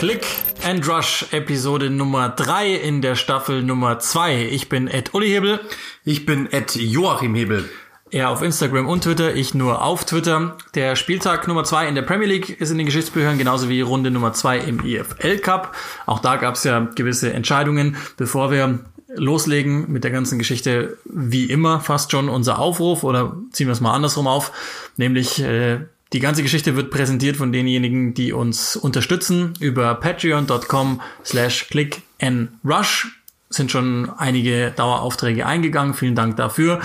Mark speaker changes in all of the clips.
Speaker 1: Click and Rush Episode Nummer 3 in der Staffel Nummer 2. Ich bin Ed Uli Hebel.
Speaker 2: Ich bin Ed Joachim Hebel.
Speaker 1: Er auf Instagram und Twitter, ich nur auf Twitter. Der Spieltag Nummer 2 in der Premier League ist in den Geschichtsbüchern, genauso wie Runde Nummer 2 im EFL Cup. Auch da gab es ja gewisse Entscheidungen. Bevor wir loslegen mit der ganzen Geschichte, wie immer fast schon unser Aufruf oder ziehen wir es mal andersrum auf, nämlich äh, die ganze Geschichte wird präsentiert von denjenigen, die uns unterstützen über patreon.com slash click and rush. Sind schon einige Daueraufträge eingegangen. Vielen Dank dafür.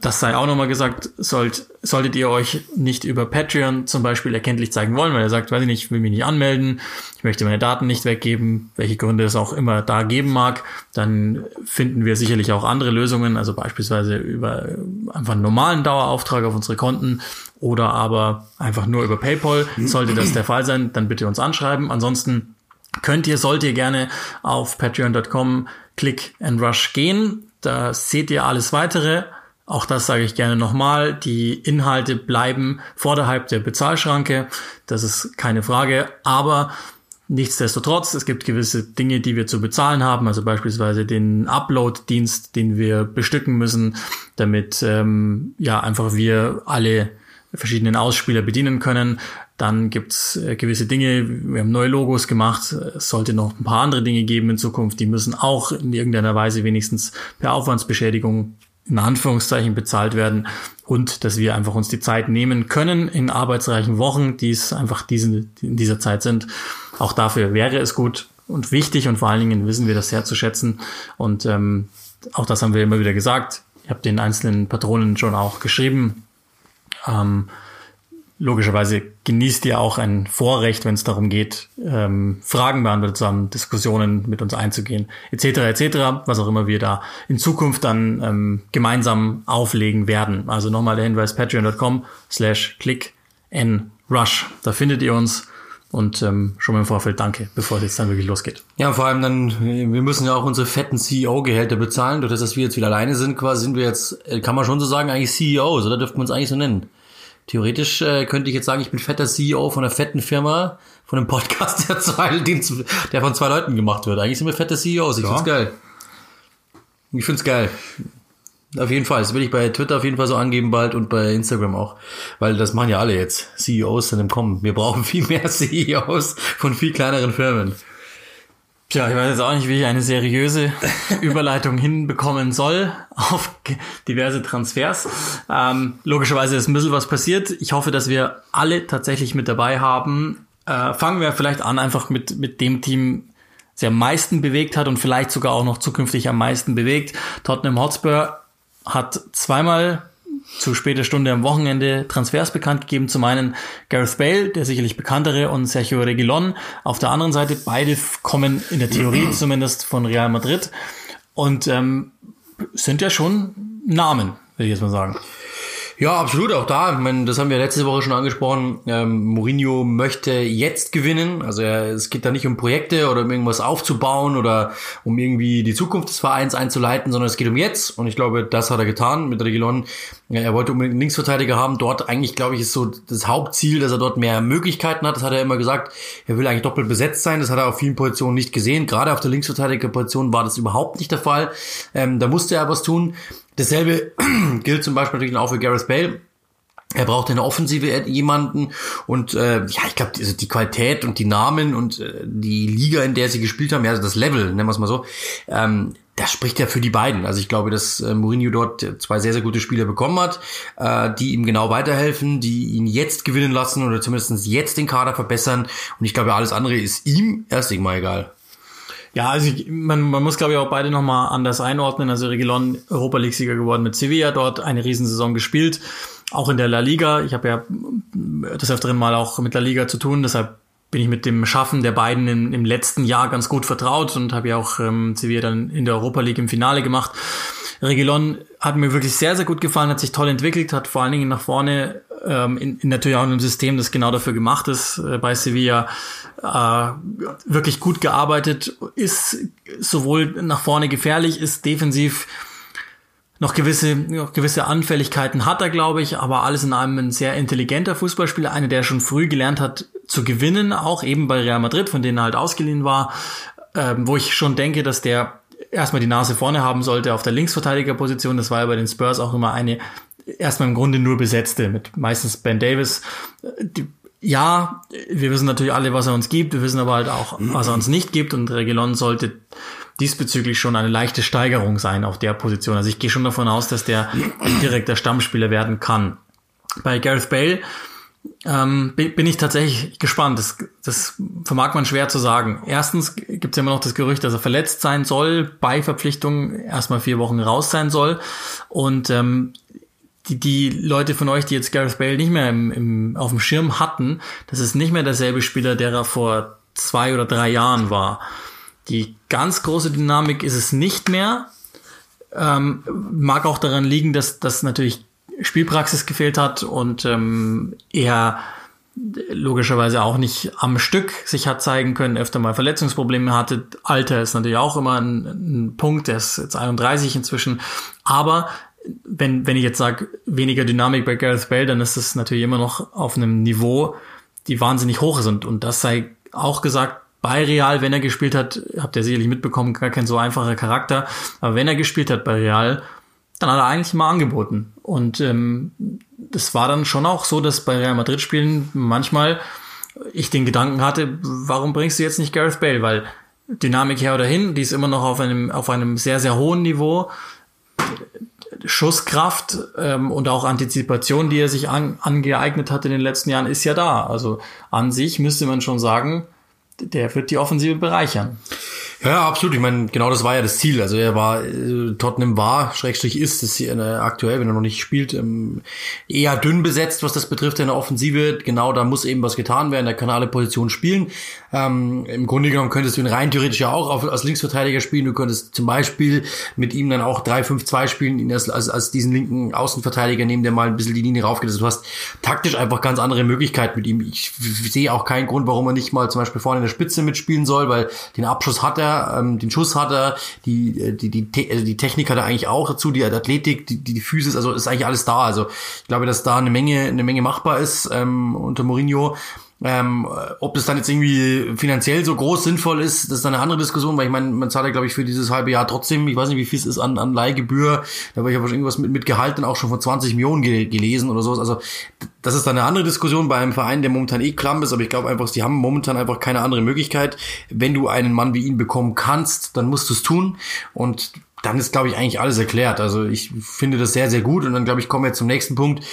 Speaker 1: Das sei auch nochmal gesagt, sollt, solltet ihr euch nicht über Patreon zum Beispiel erkenntlich zeigen wollen, weil ihr sagt, weiß ich nicht, ich will mich nicht anmelden, ich möchte meine Daten nicht weggeben, welche Gründe es auch immer da geben mag, dann finden wir sicherlich auch andere Lösungen, also beispielsweise über einfach einen normalen Dauerauftrag auf unsere Konten oder aber einfach nur über PayPal. Sollte das der Fall sein, dann bitte uns anschreiben. Ansonsten könnt ihr, sollt ihr gerne auf patreon.com Click and Rush gehen. Da seht ihr alles weitere. Auch das sage ich gerne nochmal. Die Inhalte bleiben vorderhalb der Bezahlschranke. Das ist keine Frage. Aber Nichtsdestotrotz, es gibt gewisse Dinge, die wir zu bezahlen haben, also beispielsweise den Upload-Dienst, den wir bestücken müssen, damit ähm, ja einfach wir alle verschiedenen Ausspieler bedienen können. Dann gibt's äh, gewisse Dinge, wir haben neue Logos gemacht, es sollte noch ein paar andere Dinge geben in Zukunft, die müssen auch in irgendeiner Weise wenigstens per Aufwandsbeschädigung in Anführungszeichen bezahlt werden. Und dass wir einfach uns die Zeit nehmen können in arbeitsreichen Wochen, die es einfach diesen, in dieser Zeit sind. Auch dafür wäre es gut und wichtig und vor allen Dingen wissen wir das sehr zu schätzen. Und ähm, auch das haben wir immer wieder gesagt. Ich habe den einzelnen Patronen schon auch geschrieben, ähm, logischerweise genießt ihr auch ein Vorrecht, wenn es darum geht, ähm, Fragen beantwortet zu haben, Diskussionen mit uns einzugehen, etc. etc., was auch immer wir da in Zukunft dann ähm, gemeinsam auflegen werden. Also nochmal der Hinweis patreon.com slash click n rush. Da findet ihr uns und ähm, schon mal im Vorfeld danke, bevor es jetzt dann wirklich losgeht.
Speaker 2: Ja, vor allem dann, wir müssen ja auch unsere fetten CEO-Gehälter bezahlen. Durch das, dass wir jetzt wieder alleine sind, quasi sind wir jetzt, äh, kann man schon so sagen, eigentlich CEOs, oder dürfte man es eigentlich so nennen? Theoretisch äh, könnte ich jetzt sagen, ich bin fetter CEO von einer fetten Firma, von einem Podcast, der, zwei, der von zwei Leuten gemacht wird. Eigentlich sind wir fette CEOs. Ich ja. find's geil. Ich find's geil. Auf jeden Fall. Das will ich bei Twitter auf jeden Fall so angeben bald und bei Instagram auch. Weil das machen ja alle jetzt. CEOs sind im Kommen. Wir brauchen viel mehr CEOs von viel kleineren Firmen.
Speaker 1: Tja, ich weiß jetzt auch nicht, wie ich eine seriöse Überleitung hinbekommen soll auf diverse Transfers. Ähm, logischerweise ist ein bisschen was passiert. Ich hoffe, dass wir alle tatsächlich mit dabei haben. Äh, fangen wir vielleicht an, einfach mit, mit dem Team, der am meisten bewegt hat und vielleicht sogar auch noch zukünftig am meisten bewegt. Tottenham Hotspur hat zweimal zu später Stunde am Wochenende Transfers bekannt gegeben. Zum einen Gareth Bale, der sicherlich bekanntere, und Sergio Reguilon. Auf der anderen Seite, beide kommen in der Theorie zumindest von Real Madrid und ähm, sind ja schon Namen, will ich jetzt mal sagen.
Speaker 2: Ja, absolut, auch da. Ich meine, das haben wir letzte Woche schon angesprochen. Ähm, Mourinho möchte jetzt gewinnen. Also er, es geht da nicht um Projekte oder um irgendwas aufzubauen oder um irgendwie die Zukunft des Vereins einzuleiten, sondern es geht um jetzt. Und ich glaube, das hat er getan mit Regilon. Er wollte unbedingt einen Linksverteidiger haben. Dort eigentlich, glaube ich, ist so das Hauptziel, dass er dort mehr Möglichkeiten hat. Das hat er immer gesagt. Er will eigentlich doppelt besetzt sein. Das hat er auf vielen Positionen nicht gesehen. Gerade auf der Linksverteidigerposition war das überhaupt nicht der Fall. Ähm, da musste er was tun. Dasselbe gilt zum Beispiel natürlich auch für Gareth Bale. Er braucht in der Offensive jemanden und äh, ja, ich glaube, also die Qualität und die Namen und äh, die Liga, in der sie gespielt haben, ja, also das Level, nennen wir es mal so, ähm, das spricht ja für die beiden. Also ich glaube, dass äh, Mourinho dort zwei sehr, sehr gute Spieler bekommen hat, äh, die ihm genau weiterhelfen, die ihn jetzt gewinnen lassen oder zumindest jetzt den Kader verbessern. Und ich glaube, alles andere ist ihm erst mal egal.
Speaker 1: Ja, also ich, man, man muss, glaube ich, auch beide nochmal anders einordnen. Also Reguilon Europa League-Sieger geworden mit Sevilla, dort eine Riesensaison gespielt. Auch in der La Liga. Ich habe ja des Öfteren mal auch mit La Liga zu tun, deshalb bin ich mit dem Schaffen der beiden in, im letzten Jahr ganz gut vertraut und habe ja auch ähm, Sevilla dann in der Europa League im Finale gemacht. Regilon hat mir wirklich sehr, sehr gut gefallen, hat sich toll entwickelt, hat vor allen Dingen nach vorne ähm, in, in natürlich auch einem System, das genau dafür gemacht ist, äh, bei Sevilla äh, wirklich gut gearbeitet, ist sowohl nach vorne gefährlich, ist defensiv noch gewisse, noch gewisse Anfälligkeiten hat er, glaube ich, aber alles in allem ein sehr intelligenter Fußballspieler, einer, der schon früh gelernt hat, zu gewinnen, auch eben bei Real Madrid, von denen er halt ausgeliehen war, ähm, wo ich schon denke, dass der erstmal die Nase vorne haben sollte auf der Linksverteidigerposition. Das war ja bei den Spurs auch immer eine erstmal im Grunde nur besetzte mit meistens Ben Davis. Die, ja, wir wissen natürlich alle, was er uns gibt. Wir wissen aber halt auch, was er uns nicht gibt. Und Regelon sollte diesbezüglich schon eine leichte Steigerung sein auf der Position. Also ich gehe schon davon aus, dass der direkter Stammspieler werden kann. Bei Gareth Bale ähm, bin ich tatsächlich gespannt. Das, das vermag man schwer zu sagen. Erstens gibt es immer noch das Gerücht, dass er verletzt sein soll, bei Verpflichtung erstmal vier Wochen raus sein soll. Und ähm, die, die Leute von euch, die jetzt Gareth Bale nicht mehr im, im, auf dem Schirm hatten, das ist nicht mehr derselbe Spieler, der er vor zwei oder drei Jahren war. Die ganz große Dynamik ist es nicht mehr. Ähm, mag auch daran liegen, dass, dass natürlich Spielpraxis gefehlt hat und ähm, er logischerweise auch nicht am Stück sich hat zeigen können, öfter mal Verletzungsprobleme hatte. Alter ist natürlich auch immer ein, ein Punkt, er ist jetzt 31 inzwischen. Aber wenn, wenn ich jetzt sage, weniger Dynamik bei Gareth Bale, dann ist es natürlich immer noch auf einem Niveau, die wahnsinnig hoch ist. Und, das sei auch gesagt, bei Real, wenn er gespielt hat, habt ihr sicherlich mitbekommen, gar kein so einfacher Charakter, aber wenn er gespielt hat bei Real, dann hat er eigentlich mal angeboten. Und ähm, das war dann schon auch so, dass bei Real Madrid Spielen manchmal ich den Gedanken hatte, warum bringst du jetzt nicht Gareth Bale? Weil Dynamik her oder hin, die ist immer noch auf einem, auf einem sehr, sehr hohen Niveau. Schusskraft ähm, und auch Antizipation, die er sich an, angeeignet hat in den letzten Jahren, ist ja da. Also an sich müsste man schon sagen, der wird die Offensive bereichern.
Speaker 2: Ja, absolut. Ich meine, genau das war ja das Ziel. Also er war, äh, Tottenham war, Schrägstrich ist es äh, aktuell, wenn er noch nicht spielt, ähm, eher dünn besetzt, was das betrifft in der Offensive. Genau, da muss eben was getan werden. Er kann alle Positionen spielen. Ähm, Im Grunde genommen könntest du ihn rein theoretisch ja auch auf, als Linksverteidiger spielen. Du könntest zum Beispiel mit ihm dann auch 3-5-2 spielen, ihn als, als, als diesen linken Außenverteidiger nehmen, der mal ein bisschen die Linie raufgeht. Also du hast taktisch einfach ganz andere Möglichkeiten mit ihm. Ich sehe auch keinen Grund, warum er nicht mal zum Beispiel vorne in der Spitze mitspielen soll, weil den Abschuss hat er ähm, den Schuss hat er, die, äh, die, die, also die Technik hat er eigentlich auch dazu, die Athletik, die, die, die Physis, also ist eigentlich alles da. Also ich glaube, dass da eine Menge, eine Menge machbar ist ähm, unter Mourinho. Ähm, ob das dann jetzt irgendwie finanziell so groß sinnvoll ist, das ist dann eine andere Diskussion, weil ich meine, man zahlt ja, glaube ich, für dieses halbe Jahr trotzdem, ich weiß nicht, wie viel es ist an, an Leihgebühr, da habe ich aber schon irgendwas mit, mit Gehalt dann auch schon von 20 Millionen ge gelesen oder sowas. Also das ist dann eine andere Diskussion bei einem Verein, der momentan eh klamm ist, aber ich glaube einfach, die haben momentan einfach keine andere Möglichkeit. Wenn du einen Mann wie ihn bekommen kannst, dann musst du es tun. Und dann ist, glaube ich, eigentlich alles erklärt. Also ich finde das sehr, sehr gut. Und dann, glaube ich, kommen wir zum nächsten Punkt.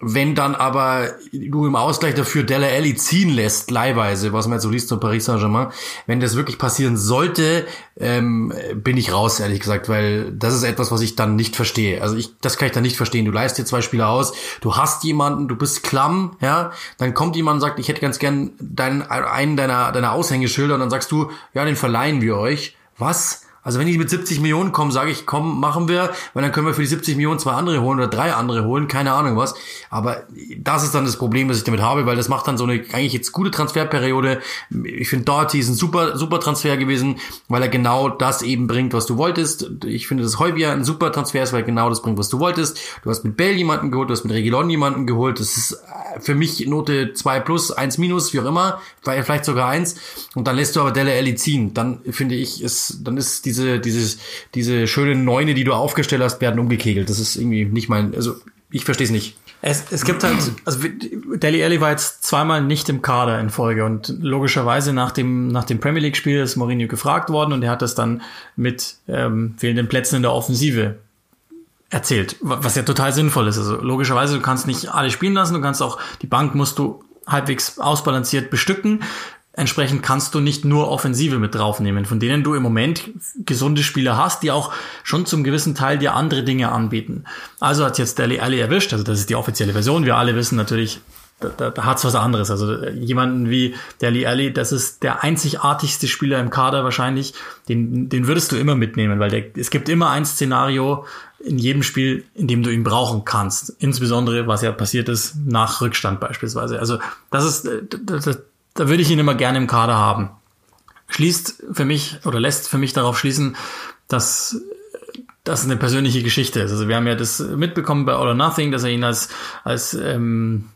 Speaker 2: Wenn dann aber du im Ausgleich dafür Della Alli ziehen lässt, leihweise, was man jetzt so liest zu Paris Saint-Germain, wenn das wirklich passieren sollte, ähm, bin ich raus, ehrlich gesagt, weil das ist etwas, was ich dann nicht verstehe. Also ich, das kann ich dann nicht verstehen. Du leist dir zwei Spieler aus, du hast jemanden, du bist klamm, ja, dann kommt jemand und sagt, ich hätte ganz gern deinen, einen deiner, deiner Aushängeschilder und dann sagst du, ja, den verleihen wir euch. Was? Also wenn die mit 70 Millionen kommen, sage ich, komm, machen wir, weil dann können wir für die 70 Millionen zwei andere holen oder drei andere holen, keine Ahnung was. Aber das ist dann das Problem, was ich damit habe, weil das macht dann so eine eigentlich jetzt gute Transferperiode. Ich finde, Doherty ist ein super, super Transfer gewesen, weil er genau das eben bringt, was du wolltest. Ich finde, dass Heubier ein super Transfer ist, weil er genau das bringt, was du wolltest. Du hast mit Bell jemanden geholt, du hast mit Regilon jemanden geholt. Das ist für mich Note 2 plus, 1 minus, wie auch immer, vielleicht sogar 1. Und dann lässt du aber Delle Alli ziehen. Dann finde ich, ist, dann ist die diese, dieses, diese schöne Neune, die du aufgestellt hast, werden umgekegelt. Das ist irgendwie nicht mein, also ich verstehe es nicht.
Speaker 1: Es, es gibt halt, also Deli Alli war jetzt zweimal nicht im Kader in Folge und logischerweise nach dem, nach dem Premier League Spiel ist Mourinho gefragt worden und er hat das dann mit ähm, fehlenden Plätzen in der Offensive erzählt, was ja total sinnvoll ist. Also logischerweise, du kannst nicht alle spielen lassen, du kannst auch, die Bank musst du halbwegs ausbalanciert bestücken. Entsprechend kannst du nicht nur Offensive mit draufnehmen, von denen du im Moment gesunde Spieler hast, die auch schon zum gewissen Teil dir andere Dinge anbieten. Also hat jetzt Deli Alli erwischt, also das ist die offizielle Version. Wir alle wissen natürlich, da, da, da hat's was anderes. Also äh, jemanden wie Deli Alli, das ist der einzigartigste Spieler im Kader wahrscheinlich. Den, den würdest du immer mitnehmen, weil der, es gibt immer ein Szenario in jedem Spiel, in dem du ihn brauchen kannst. Insbesondere, was ja passiert ist, nach Rückstand beispielsweise. Also das ist, äh, das, da würde ich ihn immer gerne im Kader haben. Schließt für mich oder lässt für mich darauf schließen, dass das eine persönliche Geschichte ist. Also wir haben ja das mitbekommen bei All or Nothing, dass er ihn als, als ähm,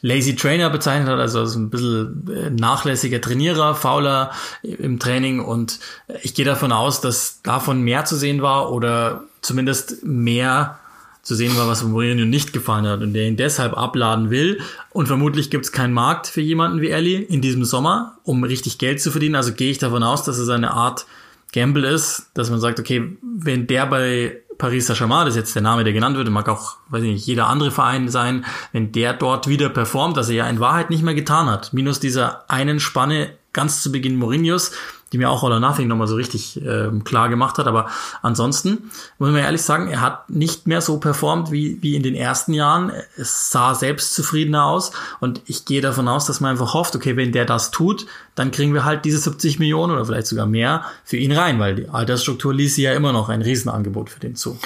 Speaker 1: Lazy Trainer bezeichnet hat, also ein bisschen äh, nachlässiger Trainierer, fauler im Training und ich gehe davon aus, dass davon mehr zu sehen war oder zumindest mehr zu sehen war, was Mourinho nicht gefallen hat und der ihn deshalb abladen will. Und vermutlich gibt es keinen Markt für jemanden wie Ellie in diesem Sommer, um richtig Geld zu verdienen. Also gehe ich davon aus, dass es eine Art Gamble ist, dass man sagt, okay, wenn der bei Paris Saint-Germain, das ist jetzt der Name, der genannt wird, mag auch, weiß ich nicht, jeder andere Verein sein, wenn der dort wieder performt, was er ja in Wahrheit nicht mehr getan hat, minus dieser einen Spanne ganz zu Beginn Mourinhos, die mir auch All or Nothing nochmal so richtig äh, klar gemacht hat. Aber ansonsten muss man ehrlich sagen, er hat nicht mehr so performt wie, wie in den ersten Jahren. Es sah selbstzufriedener aus und ich gehe davon aus, dass man einfach hofft, okay, wenn der das tut, dann kriegen wir halt diese 70 Millionen oder vielleicht sogar mehr für ihn rein, weil die Altersstruktur ließ sie ja immer noch ein Riesenangebot für den zu.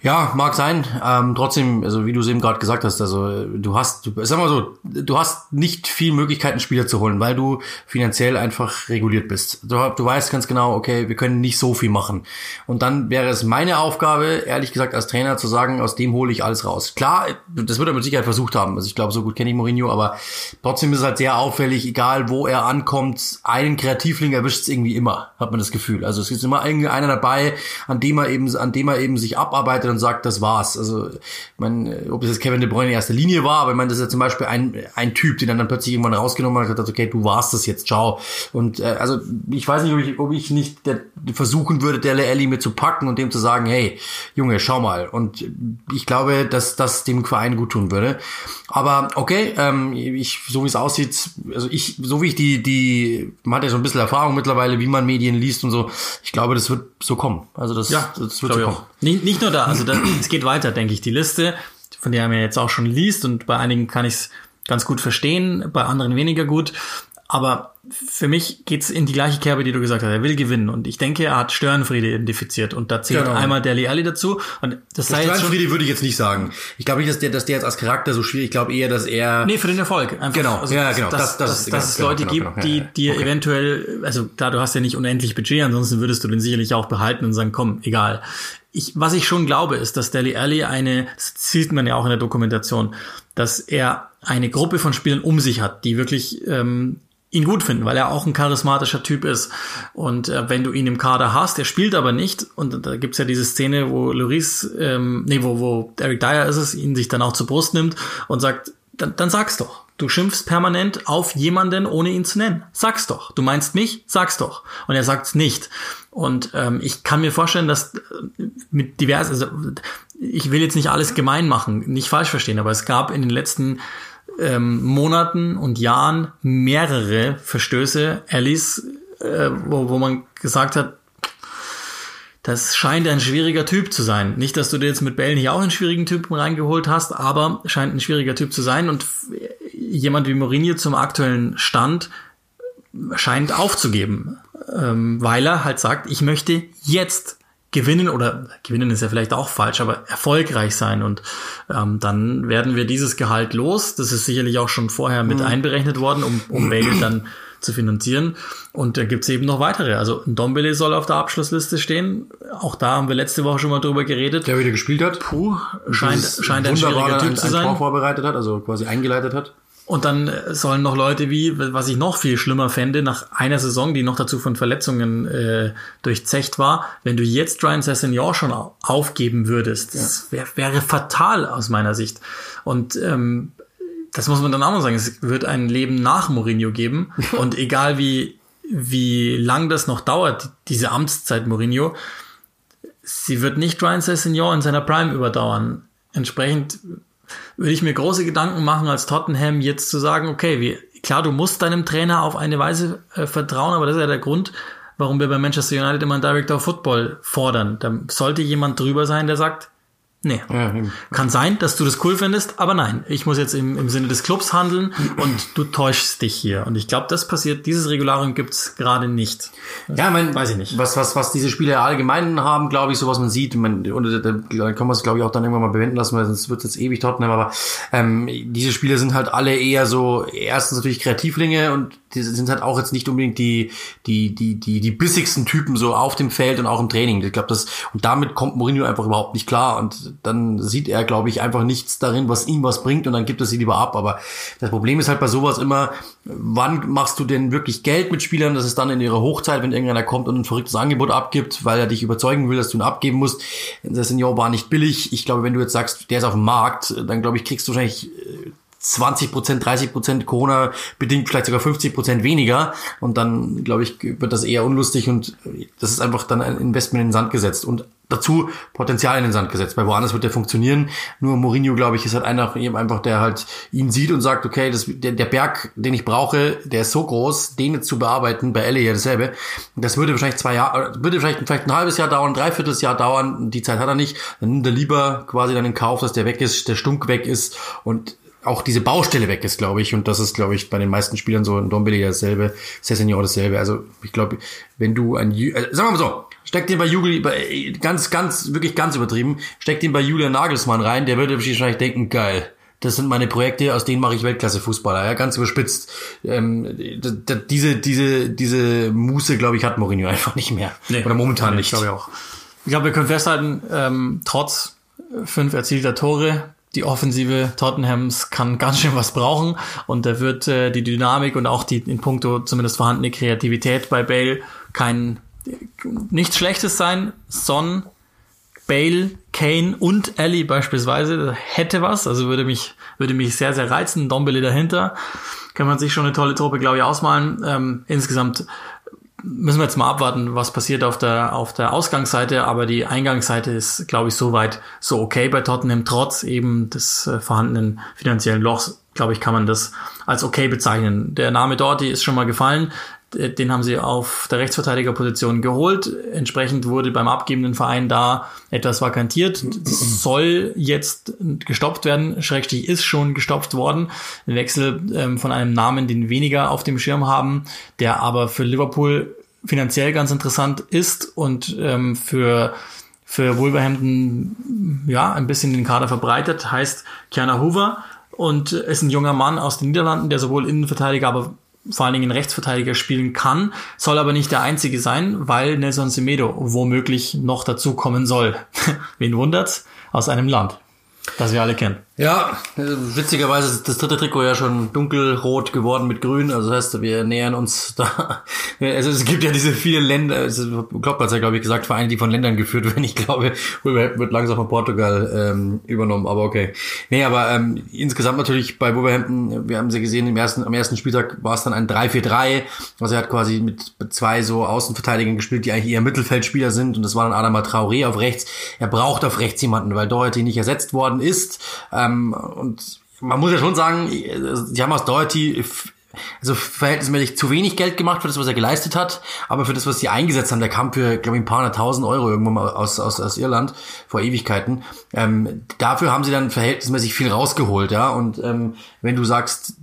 Speaker 2: Ja, mag sein. Ähm, trotzdem, also wie du es eben gerade gesagt hast, also du hast, du, sag mal so, du hast nicht viel Möglichkeiten, Spieler zu holen, weil du finanziell einfach reguliert bist. Du, du weißt ganz genau, okay, wir können nicht so viel machen. Und dann wäre es meine Aufgabe, ehrlich gesagt, als Trainer zu sagen, aus dem hole ich alles raus. Klar, das wird er mit Sicherheit versucht haben. Also ich glaube, so gut kenne ich Mourinho, aber trotzdem ist es halt sehr auffällig, egal wo er ankommt, einen Kreativling erwischt es irgendwie immer, hat man das Gefühl. Also es ist immer einer dabei, an dem er eben, an dem er eben sich abarbeitet und sagt, das war's. Also, ich meine, ob das jetzt Kevin De Bruyne in erster Linie war, aber ich meine, das ist ja zum Beispiel ein, ein Typ, den er dann plötzlich irgendwann rausgenommen hat und gesagt, okay, du warst das jetzt, ciao. Und äh, also ich weiß nicht, ob ich, ob ich nicht der, versuchen würde, Dele Alli mit zu packen und dem zu sagen, hey, Junge, schau mal. Und ich glaube, dass das dem Verein gut tun würde. Aber okay, ähm, ich, so wie es aussieht, also ich, so wie ich die, die, man hat ja so ein bisschen Erfahrung mittlerweile, wie man Medien liest und so, ich glaube, das wird so kommen. Also das,
Speaker 1: ja,
Speaker 2: das
Speaker 1: wird so kommen. Nicht, nicht nur da, also da, es geht weiter, denke ich. Die Liste, von der man jetzt auch schon liest und bei einigen kann ich es ganz gut verstehen, bei anderen weniger gut. Aber für mich geht's in die gleiche Kerbe, die du gesagt hast. Er will gewinnen. Und ich denke, er hat Störenfriede identifiziert. Und da zählt genau. einmal Deli Ali dazu. Und das sei
Speaker 2: Störenfriede würde ich jetzt nicht sagen. Ich glaube nicht, dass der, dass der jetzt als Charakter so schwierig, ich glaube eher, dass er...
Speaker 1: Nee, für den Erfolg.
Speaker 2: Einfach. Genau,
Speaker 1: also, ja, genau. Dass, das, das, dass, dass es genau, Leute genau, gibt, die dir okay. eventuell, also klar, du hast ja nicht unendlich Budget, ansonsten würdest du den sicherlich auch behalten und sagen, komm, egal. Ich, was ich schon glaube, ist, dass Deli Ali eine, das sieht man ja auch in der Dokumentation, dass er eine Gruppe von Spielern um sich hat, die wirklich ähm, ihn gut finden, weil er auch ein charismatischer Typ ist. Und äh, wenn du ihn im Kader hast, er spielt aber nicht, und da gibt's ja diese Szene, wo Loris, ähm, nee, wo, wo Eric Dyer ist es, ihn sich dann auch zur Brust nimmt und sagt, dann, dann sag's doch. Du schimpfst permanent auf jemanden, ohne ihn zu nennen. Sag's doch. Du meinst mich? Sag's doch. Und er sagt's nicht. Und ähm, ich kann mir vorstellen, dass äh, mit divers, also ich will jetzt nicht alles gemein machen, nicht falsch verstehen, aber es gab in den letzten ähm, Monaten und Jahren mehrere Verstöße, Alice, äh, wo, wo man gesagt hat, das scheint ein schwieriger Typ zu sein. Nicht, dass du dir jetzt mit Bell nicht auch einen schwierigen Typen reingeholt hast, aber scheint ein schwieriger Typ zu sein. Und jemand wie Mourinho zum aktuellen Stand scheint aufzugeben, ähm, weil er halt sagt, ich möchte jetzt gewinnen oder gewinnen ist ja vielleicht auch falsch, aber erfolgreich sein und ähm, dann werden wir dieses Gehalt los. Das ist sicherlich auch schon vorher mit mhm. einberechnet worden, um, um Bale dann zu finanzieren. Und da gibt's eben noch weitere. Also Dombele soll auf der Abschlussliste stehen. Auch da haben wir letzte Woche schon mal drüber geredet.
Speaker 2: Der wieder gespielt hat.
Speaker 1: Puh, scheint, scheint ein schwieriger Typ
Speaker 2: ein,
Speaker 1: zu sein.
Speaker 2: Tor vorbereitet hat, also quasi eingeleitet hat.
Speaker 1: Und dann sollen noch Leute wie, was ich noch viel schlimmer fände, nach einer Saison, die noch dazu von Verletzungen äh, durchzecht war, wenn du jetzt Ryan Sessegnon schon aufgeben würdest, das wär, wäre fatal aus meiner Sicht. Und ähm, das muss man dann auch mal sagen, es wird ein Leben nach Mourinho geben. Und egal wie, wie lang das noch dauert, diese Amtszeit Mourinho, sie wird nicht Ryan Sessegnon in seiner Prime überdauern. Entsprechend würde ich mir große Gedanken machen, als Tottenham jetzt zu sagen, okay, wie, klar, du musst deinem Trainer auf eine Weise äh, vertrauen, aber das ist ja der Grund, warum wir bei Manchester United immer einen Director of Football fordern. Da sollte jemand drüber sein, der sagt, Nee. Ja, Kann sein, dass du das cool findest, aber nein, ich muss jetzt im, im Sinne des Clubs handeln und du täuschst dich hier. Und ich glaube, das passiert, dieses Regularium gibt's gerade nicht.
Speaker 2: ja, mein, weiß ich nicht. Was, was, was diese Spiele allgemein haben, glaube ich, so was man sieht, man, und da, da kann man es, glaube ich, auch dann irgendwann mal bewenden lassen, weil sonst wird jetzt ewig Tottenham, aber ähm, diese Spiele sind halt alle eher so, erstens natürlich Kreativlinge und die sind halt auch jetzt nicht unbedingt die, die, die, die, die bissigsten Typen so auf dem Feld und auch im Training. Ich glaube, das, und damit kommt Mourinho einfach überhaupt nicht klar und dann sieht er, glaube ich, einfach nichts darin, was ihm was bringt und dann gibt er sie lieber ab. Aber das Problem ist halt bei sowas immer, wann machst du denn wirklich Geld mit Spielern? Das ist dann in ihrer Hochzeit, wenn irgendeiner kommt und ein verrücktes Angebot abgibt, weil er dich überzeugen will, dass du ihn abgeben musst. Der Senior war nicht billig. Ich glaube, wenn du jetzt sagst, der ist auf dem Markt, dann glaube ich, kriegst du wahrscheinlich 20 Prozent, 30 Prozent Corona bedingt vielleicht sogar 50 Prozent weniger und dann glaube ich wird das eher unlustig und das ist einfach dann ein Investment in den Sand gesetzt und dazu Potenzial in den Sand gesetzt. Bei woanders wird der funktionieren. Nur Mourinho, glaube ich, ist halt einer einfach, der halt ihn sieht und sagt, okay, das, der, der Berg, den ich brauche, der ist so groß, den jetzt zu bearbeiten, bei Elle ja dasselbe. Das würde wahrscheinlich zwei Jahre, würde vielleicht, vielleicht ein halbes Jahr dauern, ein Dreivierteljahr dauern. Die Zeit hat er nicht. Dann nimmt er lieber quasi dann in Kauf, dass der weg ist, der Stunk weg ist und auch diese Baustelle weg ist, glaube ich. Und das ist, glaube ich, bei den meisten Spielern so in Dombele dasselbe, Sessignon dasselbe. Also ich glaube, wenn du ein, äh, sagen wir mal so, steck den bei Jugel, ganz, ganz, wirklich ganz übertrieben, steck den bei Julian Nagelsmann rein, der würde wahrscheinlich denken, geil. Das sind meine Projekte, aus denen mache ich Weltklasse-Fußballer, ja, ganz überspitzt. Ähm, diese, diese, diese Muße, glaube ich, hat Mourinho einfach nicht mehr.
Speaker 1: Nee, Oder momentan nicht. Glaube ich auch. Ich glaube, wir können festhalten, ähm, trotz fünf erzielter Tore die Offensive Tottenhams kann ganz schön was brauchen und da wird äh, die Dynamik und auch die in puncto zumindest vorhandene Kreativität bei Bale kein nichts Schlechtes sein. Son, Bale, Kane und Ellie beispielsweise hätte was, also würde mich würde mich sehr sehr reizen. Dombele dahinter kann man sich schon eine tolle Truppe glaube ich ausmalen. Ähm, insgesamt müssen wir jetzt mal abwarten, was passiert auf der, auf der Ausgangsseite, aber die Eingangsseite ist, glaube ich, soweit so okay bei Tottenham, trotz eben des äh, vorhandenen finanziellen Lochs, glaube ich, kann man das als okay bezeichnen. Der Name Dorty ist schon mal gefallen. Den haben sie auf der Rechtsverteidigerposition geholt. Entsprechend wurde beim abgebenden Verein da etwas vakantiert. Das soll jetzt gestoppt werden. Schrägstrich ist schon gestoppt worden. Ein Wechsel ähm, von einem Namen, den weniger auf dem Schirm haben, der aber für Liverpool finanziell ganz interessant ist und ähm, für für Wolverhampton ja ein bisschen den Kader verbreitet, heißt Kiana Hoover und ist ein junger Mann aus den Niederlanden, der sowohl Innenverteidiger, aber vor allen Dingen Rechtsverteidiger spielen kann, soll aber nicht der einzige sein, weil Nelson Semedo womöglich noch dazu kommen soll. Wen wundert's? Aus einem Land, das wir alle kennen.
Speaker 2: Ja, witzigerweise ist das dritte Trikot ja schon dunkelrot geworden mit grün. Also das heißt, wir nähern uns da. Also es gibt ja diese vielen Länder, es Klopp hat ja, glaube ich, gesagt, Vereine, die von Ländern geführt werden. Ich glaube, wird langsam von Portugal ähm, übernommen, aber okay. Nee, aber ähm, insgesamt natürlich bei Wolverhampton, wir haben sie gesehen, im ersten, am ersten Spieltag war es dann ein 3-4-3. Also er hat quasi mit zwei so Außenverteidigern gespielt, die eigentlich eher Mittelfeldspieler sind. Und das war dann Adama Traoré auf rechts. Er braucht auf rechts jemanden, weil Doherty nicht ersetzt worden ist. Ähm, ähm, und man muss ja schon sagen, sie haben aus Doherty also verhältnismäßig zu wenig Geld gemacht für das, was er geleistet hat, aber für das, was sie eingesetzt haben, der kam für, glaube ich, ein paar hunderttausend Euro irgendwann mal aus, aus, aus Irland vor Ewigkeiten. Ähm, dafür haben sie dann verhältnismäßig viel rausgeholt, ja. Und ähm, wenn du sagst,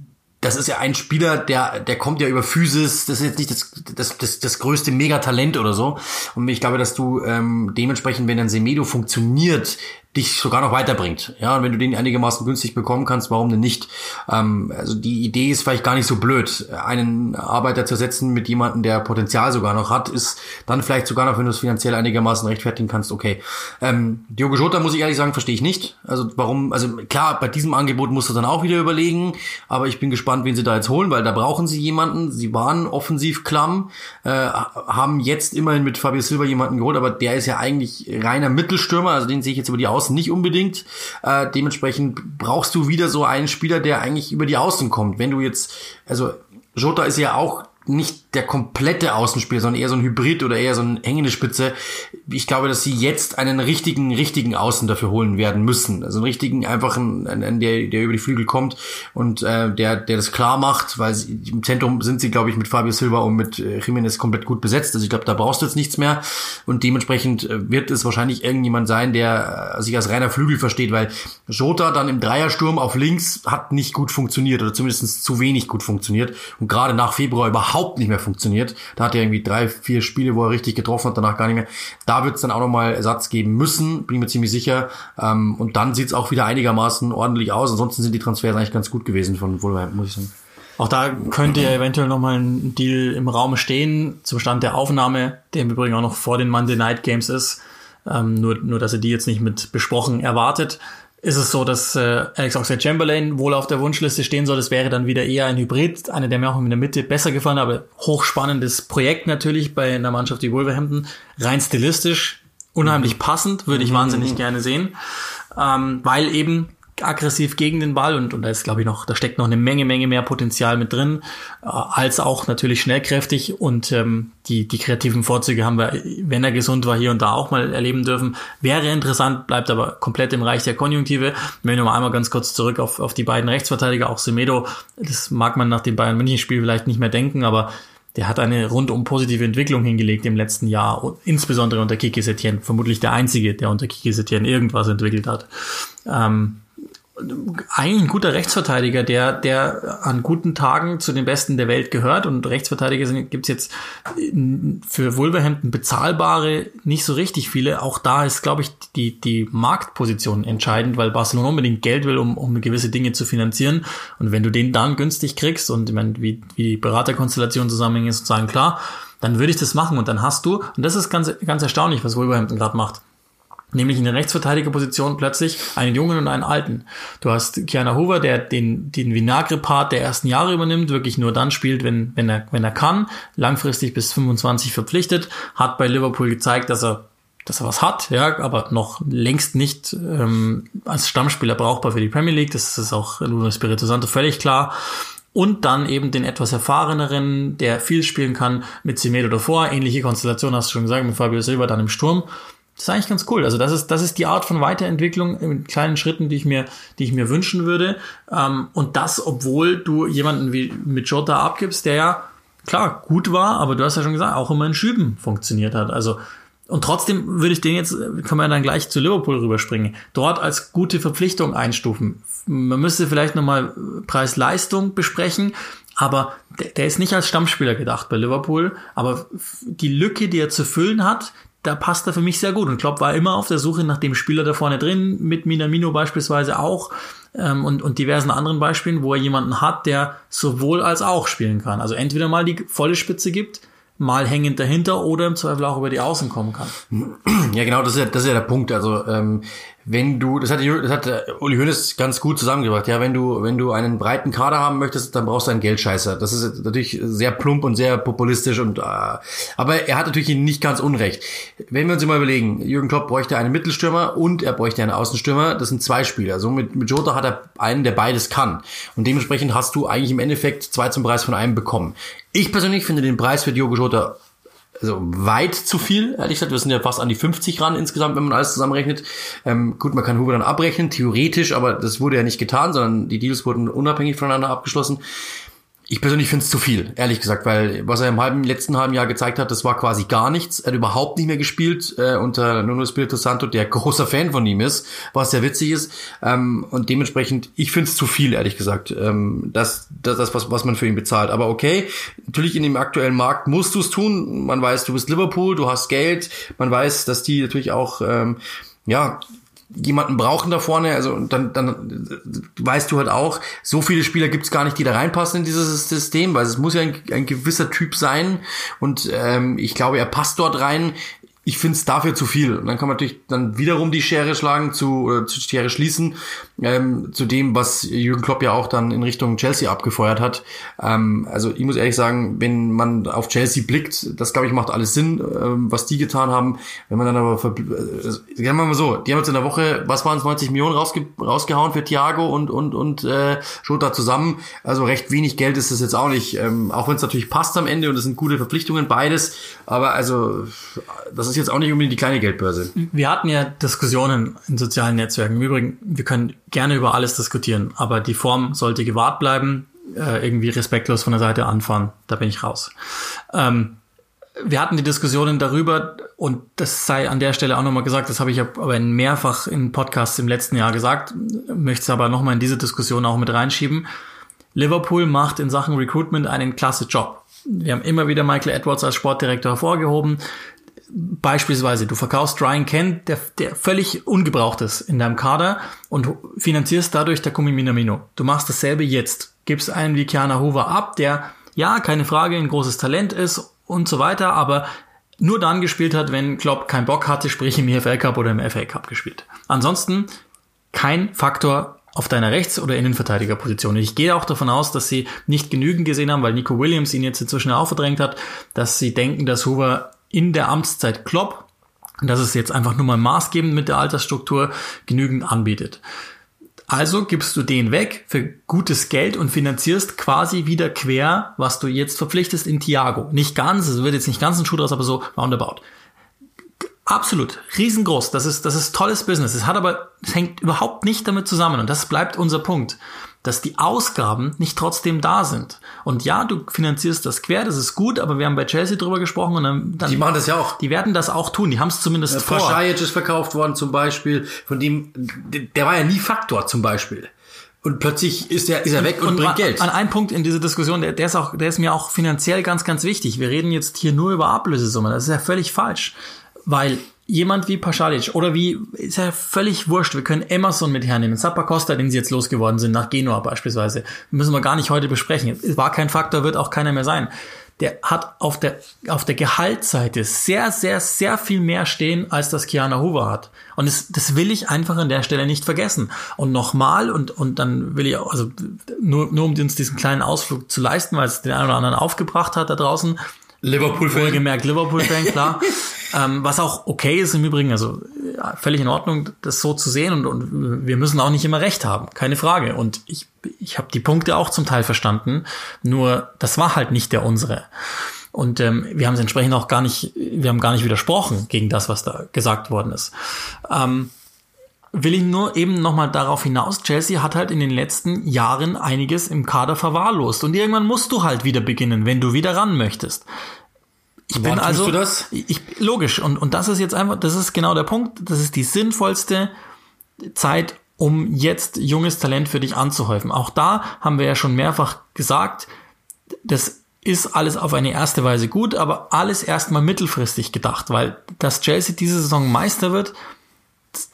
Speaker 2: das ist ja ein Spieler, der, der kommt ja über Physis, das ist jetzt nicht das, das, das, das größte Megatalent oder so. Und ich glaube, dass du ähm, dementsprechend, wenn ein Semedo funktioniert, dich sogar noch weiterbringt. Ja, und wenn du den einigermaßen günstig bekommen kannst, warum denn nicht? Ähm, also die Idee ist vielleicht gar nicht so blöd. Einen Arbeiter zu setzen mit jemandem, der Potenzial sogar noch hat, ist dann vielleicht sogar noch, wenn du es finanziell einigermaßen rechtfertigen kannst, okay. Ähm, Diogo Jota, muss ich ehrlich sagen, verstehe ich nicht. Also warum, also klar, bei diesem Angebot musst du dann auch wieder überlegen, aber ich bin gespannt, wen sie da jetzt holen, weil da brauchen sie jemanden. Sie waren offensiv klamm, äh, haben jetzt immerhin mit Fabio Silva jemanden geholt, aber der ist ja eigentlich reiner Mittelstürmer, also den sehe ich jetzt über die Außen nicht unbedingt. Äh, dementsprechend brauchst du wieder so einen Spieler, der eigentlich über die Außen kommt. Wenn du jetzt, also Jota ist ja auch nicht der komplette Außenspieler, sondern eher so ein Hybrid oder eher so eine hängende Spitze. Ich glaube, dass sie jetzt einen richtigen, richtigen Außen dafür holen werden müssen. Also einen richtigen, einfachen, einen, der, der über die Flügel kommt und äh, der, der das klar macht, weil sie, im Zentrum sind sie, glaube ich, mit Fabio Silva und mit äh, Jiménez komplett gut besetzt. Also ich glaube, da brauchst du jetzt nichts mehr. Und dementsprechend äh, wird es wahrscheinlich irgendjemand sein, der äh, sich als reiner Flügel versteht, weil Jota dann im Dreiersturm auf links hat nicht gut funktioniert oder zumindest zu wenig gut funktioniert. Und gerade nach Februar überhaupt nicht mehr funktioniert. Da hat er irgendwie drei, vier Spiele, wo er richtig getroffen hat, danach gar nicht mehr. Da wird es dann auch nochmal Ersatz geben müssen, bin ich mir ziemlich sicher. Ähm, und dann sieht es auch wieder einigermaßen ordentlich aus. Ansonsten sind die Transfers eigentlich ganz gut gewesen von Wolverhampton, muss ich sagen.
Speaker 1: Auch da könnte ja eventuell nochmal ein Deal im Raum stehen, zum Stand der Aufnahme, der im Übrigen auch noch vor den Monday Night Games ist. ähm, nur, nur dass ihr die jetzt nicht mit besprochen erwartet ist es so, dass äh, Alex Oxlade-Chamberlain wohl auf der Wunschliste stehen soll. Das wäre dann wieder eher ein Hybrid, einer, der mir auch in der Mitte besser gefallen hat, aber hochspannendes Projekt natürlich bei einer Mannschaft wie Wolverhampton. Rein stilistisch, unheimlich passend, würde ich mhm. wahnsinnig gerne sehen, ähm, weil eben aggressiv gegen den Ball und, und da ist, glaube ich, noch, da steckt noch eine Menge, Menge mehr Potenzial mit drin, äh, als auch natürlich schnellkräftig und ähm, die, die kreativen Vorzüge haben wir, wenn er gesund war, hier und da auch mal erleben dürfen. Wäre interessant, bleibt aber komplett im Reich der Konjunktive. Wenn wir noch einmal ganz kurz zurück auf, auf die beiden Rechtsverteidiger, auch Semedo, das mag man nach dem Bayern München Spiel vielleicht nicht mehr denken, aber der hat eine rundum positive Entwicklung hingelegt im letzten Jahr, und insbesondere unter Kiki Setien, vermutlich der einzige, der unter Kiki Setien irgendwas entwickelt hat. Ähm, eigentlich ein guter Rechtsverteidiger, der, der an guten Tagen zu den Besten der Welt gehört. Und Rechtsverteidiger sind, gibt's jetzt für Wolverhampton bezahlbare nicht so richtig viele. Auch da ist, glaube ich, die, die Marktposition entscheidend, weil Barcelona unbedingt Geld will, um, um gewisse Dinge zu finanzieren. Und wenn du den dann günstig kriegst und ich meine, wie, wie die Beraterkonstellation zusammenhängt ist, sagen, klar, dann würde ich das machen. Und dann hast du, und das ist ganz, ganz erstaunlich, was Wolverhampton gerade macht nämlich in der Rechtsverteidigerposition plötzlich einen Jungen und einen Alten. Du hast Kiana Hoover, der den, den Vinagre-Part der ersten Jahre übernimmt, wirklich nur dann spielt, wenn, wenn, er, wenn er kann, langfristig bis 25 verpflichtet, hat bei Liverpool gezeigt, dass er dass er was hat, ja, aber noch längst nicht ähm, als Stammspieler brauchbar für die Premier League. Das ist auch Nuno Spirito Santo völlig klar. Und dann eben den etwas erfahreneren, der viel spielen kann, mit Semedo davor. Ähnliche Konstellation hast du schon gesagt, mit Fabio Silva dann im Sturm. Das ist eigentlich ganz cool. Also das ist, das ist die Art von Weiterentwicklung in kleinen Schritten, die ich mir, die ich mir wünschen würde. Ähm, und das, obwohl du jemanden wie mit Jota abgibst, der ja klar gut war, aber du hast ja schon gesagt, auch immer in Schüben funktioniert hat. Also und trotzdem würde ich den jetzt, kann man dann gleich zu Liverpool rüberspringen, dort als gute Verpflichtung einstufen. Man müsste vielleicht nochmal Preis-Leistung besprechen, aber der, der ist nicht als Stammspieler gedacht bei Liverpool. Aber die Lücke, die er zu füllen hat, da passt er für mich sehr gut. Und Klopp war immer auf der Suche nach dem Spieler da vorne drin, mit Minamino beispielsweise auch ähm, und, und diversen anderen Beispielen, wo er jemanden hat, der sowohl als auch spielen kann. Also entweder mal die volle Spitze gibt, mal hängend dahinter oder im Zweifel auch über die Außen kommen kann.
Speaker 2: Ja, genau, das ist ja, das ist ja der Punkt. Also ähm, wenn du, das hat, das hat äh, Uli Hoeneß ganz gut zusammengebracht, ja, wenn du, wenn du einen breiten Kader haben möchtest, dann brauchst du einen Geldscheißer. Das ist natürlich sehr plump und sehr populistisch und, äh, aber er hat natürlich nicht ganz unrecht. Wenn wir uns immer überlegen, Jürgen Klopp bräuchte einen Mittelstürmer und er bräuchte einen Außenstürmer, das sind zwei Spieler. So mit, mit Jota hat er einen, der beides kann. Und dementsprechend hast du eigentlich im Endeffekt zwei zum Preis von einem bekommen. Ich persönlich finde den Preis für Diogo Jota also weit zu viel, ehrlich gesagt. Wir sind ja fast an die 50 ran insgesamt, wenn man alles zusammenrechnet. Ähm, gut, man kann Huber dann abrechnen, theoretisch, aber das wurde ja nicht getan, sondern die Deals wurden unabhängig voneinander abgeschlossen. Ich persönlich finde es zu viel, ehrlich gesagt, weil was er im halben, letzten halben Jahr gezeigt hat, das war quasi gar nichts. Er hat überhaupt nicht mehr gespielt äh, unter Nuno Espirito Santo, der großer Fan von ihm ist, was sehr witzig ist. Ähm, und dementsprechend, ich finde es zu viel, ehrlich gesagt. Ähm, das, das, das was, was man für ihn bezahlt. Aber okay, natürlich in dem aktuellen Markt musst du es tun. Man weiß, du bist Liverpool, du hast Geld. Man weiß, dass die natürlich auch ähm, ja, jemanden brauchen da vorne, also dann, dann weißt du halt auch, so viele Spieler gibt's gar nicht, die da reinpassen in dieses System, weil es muss ja ein, ein gewisser Typ sein. Und ähm, ich glaube, er passt dort rein. Ich finde es dafür zu viel. Und dann kann man natürlich dann wiederum die Schere schlagen, zu, äh, zu Schere schließen, ähm, zu dem, was Jürgen Klopp ja auch dann in Richtung Chelsea abgefeuert hat. Ähm, also ich muss ehrlich sagen, wenn man auf Chelsea blickt, das glaube ich macht alles Sinn, ähm, was die getan haben. Wenn man dann aber, äh, sagen wir mal so, die haben jetzt in der Woche, was waren es, 90 Millionen rausge rausgehauen für Thiago und, und, und äh, Schota zusammen. Also recht wenig Geld ist das jetzt auch nicht, ähm, auch wenn es natürlich passt am Ende und es sind gute Verpflichtungen, beides. Aber also, das ist jetzt auch nicht unbedingt die kleine Geldbörse.
Speaker 1: Wir hatten ja Diskussionen in sozialen Netzwerken. Im Übrigen, wir können gerne über alles diskutieren, aber die Form sollte gewahrt bleiben. Äh, irgendwie respektlos von der Seite anfahren, da bin ich raus. Ähm, wir hatten die Diskussionen darüber und das sei an der Stelle auch nochmal gesagt, das habe ich aber mehrfach in Podcasts im letzten Jahr gesagt, möchte es aber nochmal in diese Diskussion auch mit reinschieben. Liverpool macht in Sachen Recruitment einen klasse Job. Wir haben immer wieder Michael Edwards als Sportdirektor hervorgehoben beispielsweise, du verkaufst Ryan Kent, der, der völlig ungebraucht ist in deinem Kader und finanzierst dadurch Takumi Minamino. Du machst dasselbe jetzt. Gibst einen wie Kiana Hoover ab, der, ja, keine Frage, ein großes Talent ist und so weiter, aber nur dann gespielt hat, wenn Klopp keinen Bock hatte, sprich im EFL Cup oder im FA Cup gespielt. Ansonsten kein Faktor auf deiner Rechts- oder Innenverteidigerposition. Ich gehe auch davon aus, dass sie nicht genügend gesehen haben, weil Nico Williams ihn jetzt inzwischen auch verdrängt hat, dass sie denken, dass Hoover in der Amtszeit Klopp, dass es jetzt einfach nur mal maßgebend mit der Altersstruktur genügend anbietet. Also gibst du den weg für gutes Geld und finanzierst quasi wieder quer, was du jetzt verpflichtest in Thiago. Nicht ganz, es wird jetzt nicht ganz ein Schuh draus, aber so roundabout. Absolut, riesengroß. Das ist, das ist tolles Business. Es hat aber, es hängt überhaupt nicht damit zusammen. Und das bleibt unser Punkt dass die Ausgaben nicht trotzdem da sind. Und ja, du finanzierst das quer, das ist gut, aber wir haben bei Chelsea drüber gesprochen und dann, dann
Speaker 2: Die machen das ja auch.
Speaker 1: Die werden das auch tun. Die haben es zumindest
Speaker 2: Ja,
Speaker 1: vor.
Speaker 2: Paschajic ist verkauft worden zum Beispiel, von dem, der war ja nie Faktor zum Beispiel. Und plötzlich ist er, ist er weg und, bringt
Speaker 1: an,
Speaker 2: Geld.
Speaker 1: An einen Punkt in dieser Diskussion, der, der ist auch, der ist mir auch finanziell ganz, ganz wichtig. Wir reden jetzt hier nur über Ablösesummen. Das ist ja völlig falsch. Weil jemand wie Paschalic oder wie, ist ja völlig wurscht. Wir können Emerson mit hernehmen. Zappa Costa, den sie jetzt losgeworden sind, nach Genua beispielsweise. Müssen wir gar nicht heute besprechen. Es war kein Faktor, wird auch keiner mehr sein. Der hat auf der, auf der Gehaltsseite sehr, sehr, sehr viel mehr stehen, als das Kiana Hoover hat. Und das, das will ich einfach an der Stelle nicht vergessen. Und nochmal, und, und dann will ich auch, also nur, nur um uns diesen kleinen Ausflug zu leisten, weil es den einen oder anderen aufgebracht hat da draußen,
Speaker 2: Liverpool-Fan.
Speaker 1: Wohlgemerkt Liverpool-Fan, klar. ähm, was auch okay ist im Übrigen, also ja, völlig in Ordnung, das so zu sehen und, und wir müssen auch nicht immer recht haben, keine Frage. Und ich, ich habe die Punkte auch zum Teil verstanden, nur das war halt nicht der unsere. Und ähm, wir haben es entsprechend auch gar nicht, wir haben gar nicht widersprochen gegen das, was da gesagt worden ist. Ähm, will ich nur eben nochmal darauf hinaus, Chelsea hat halt in den letzten Jahren einiges im Kader verwahrlost und irgendwann musst du halt wieder beginnen, wenn du wieder ran möchtest. Ich bin also? Ich, logisch und und das ist jetzt einfach, das ist genau der Punkt, das ist die sinnvollste Zeit, um jetzt junges Talent für dich anzuhäufen. Auch da haben wir ja schon mehrfach gesagt, das ist alles auf eine erste Weise gut, aber alles erstmal mittelfristig gedacht, weil dass Chelsea diese Saison Meister wird,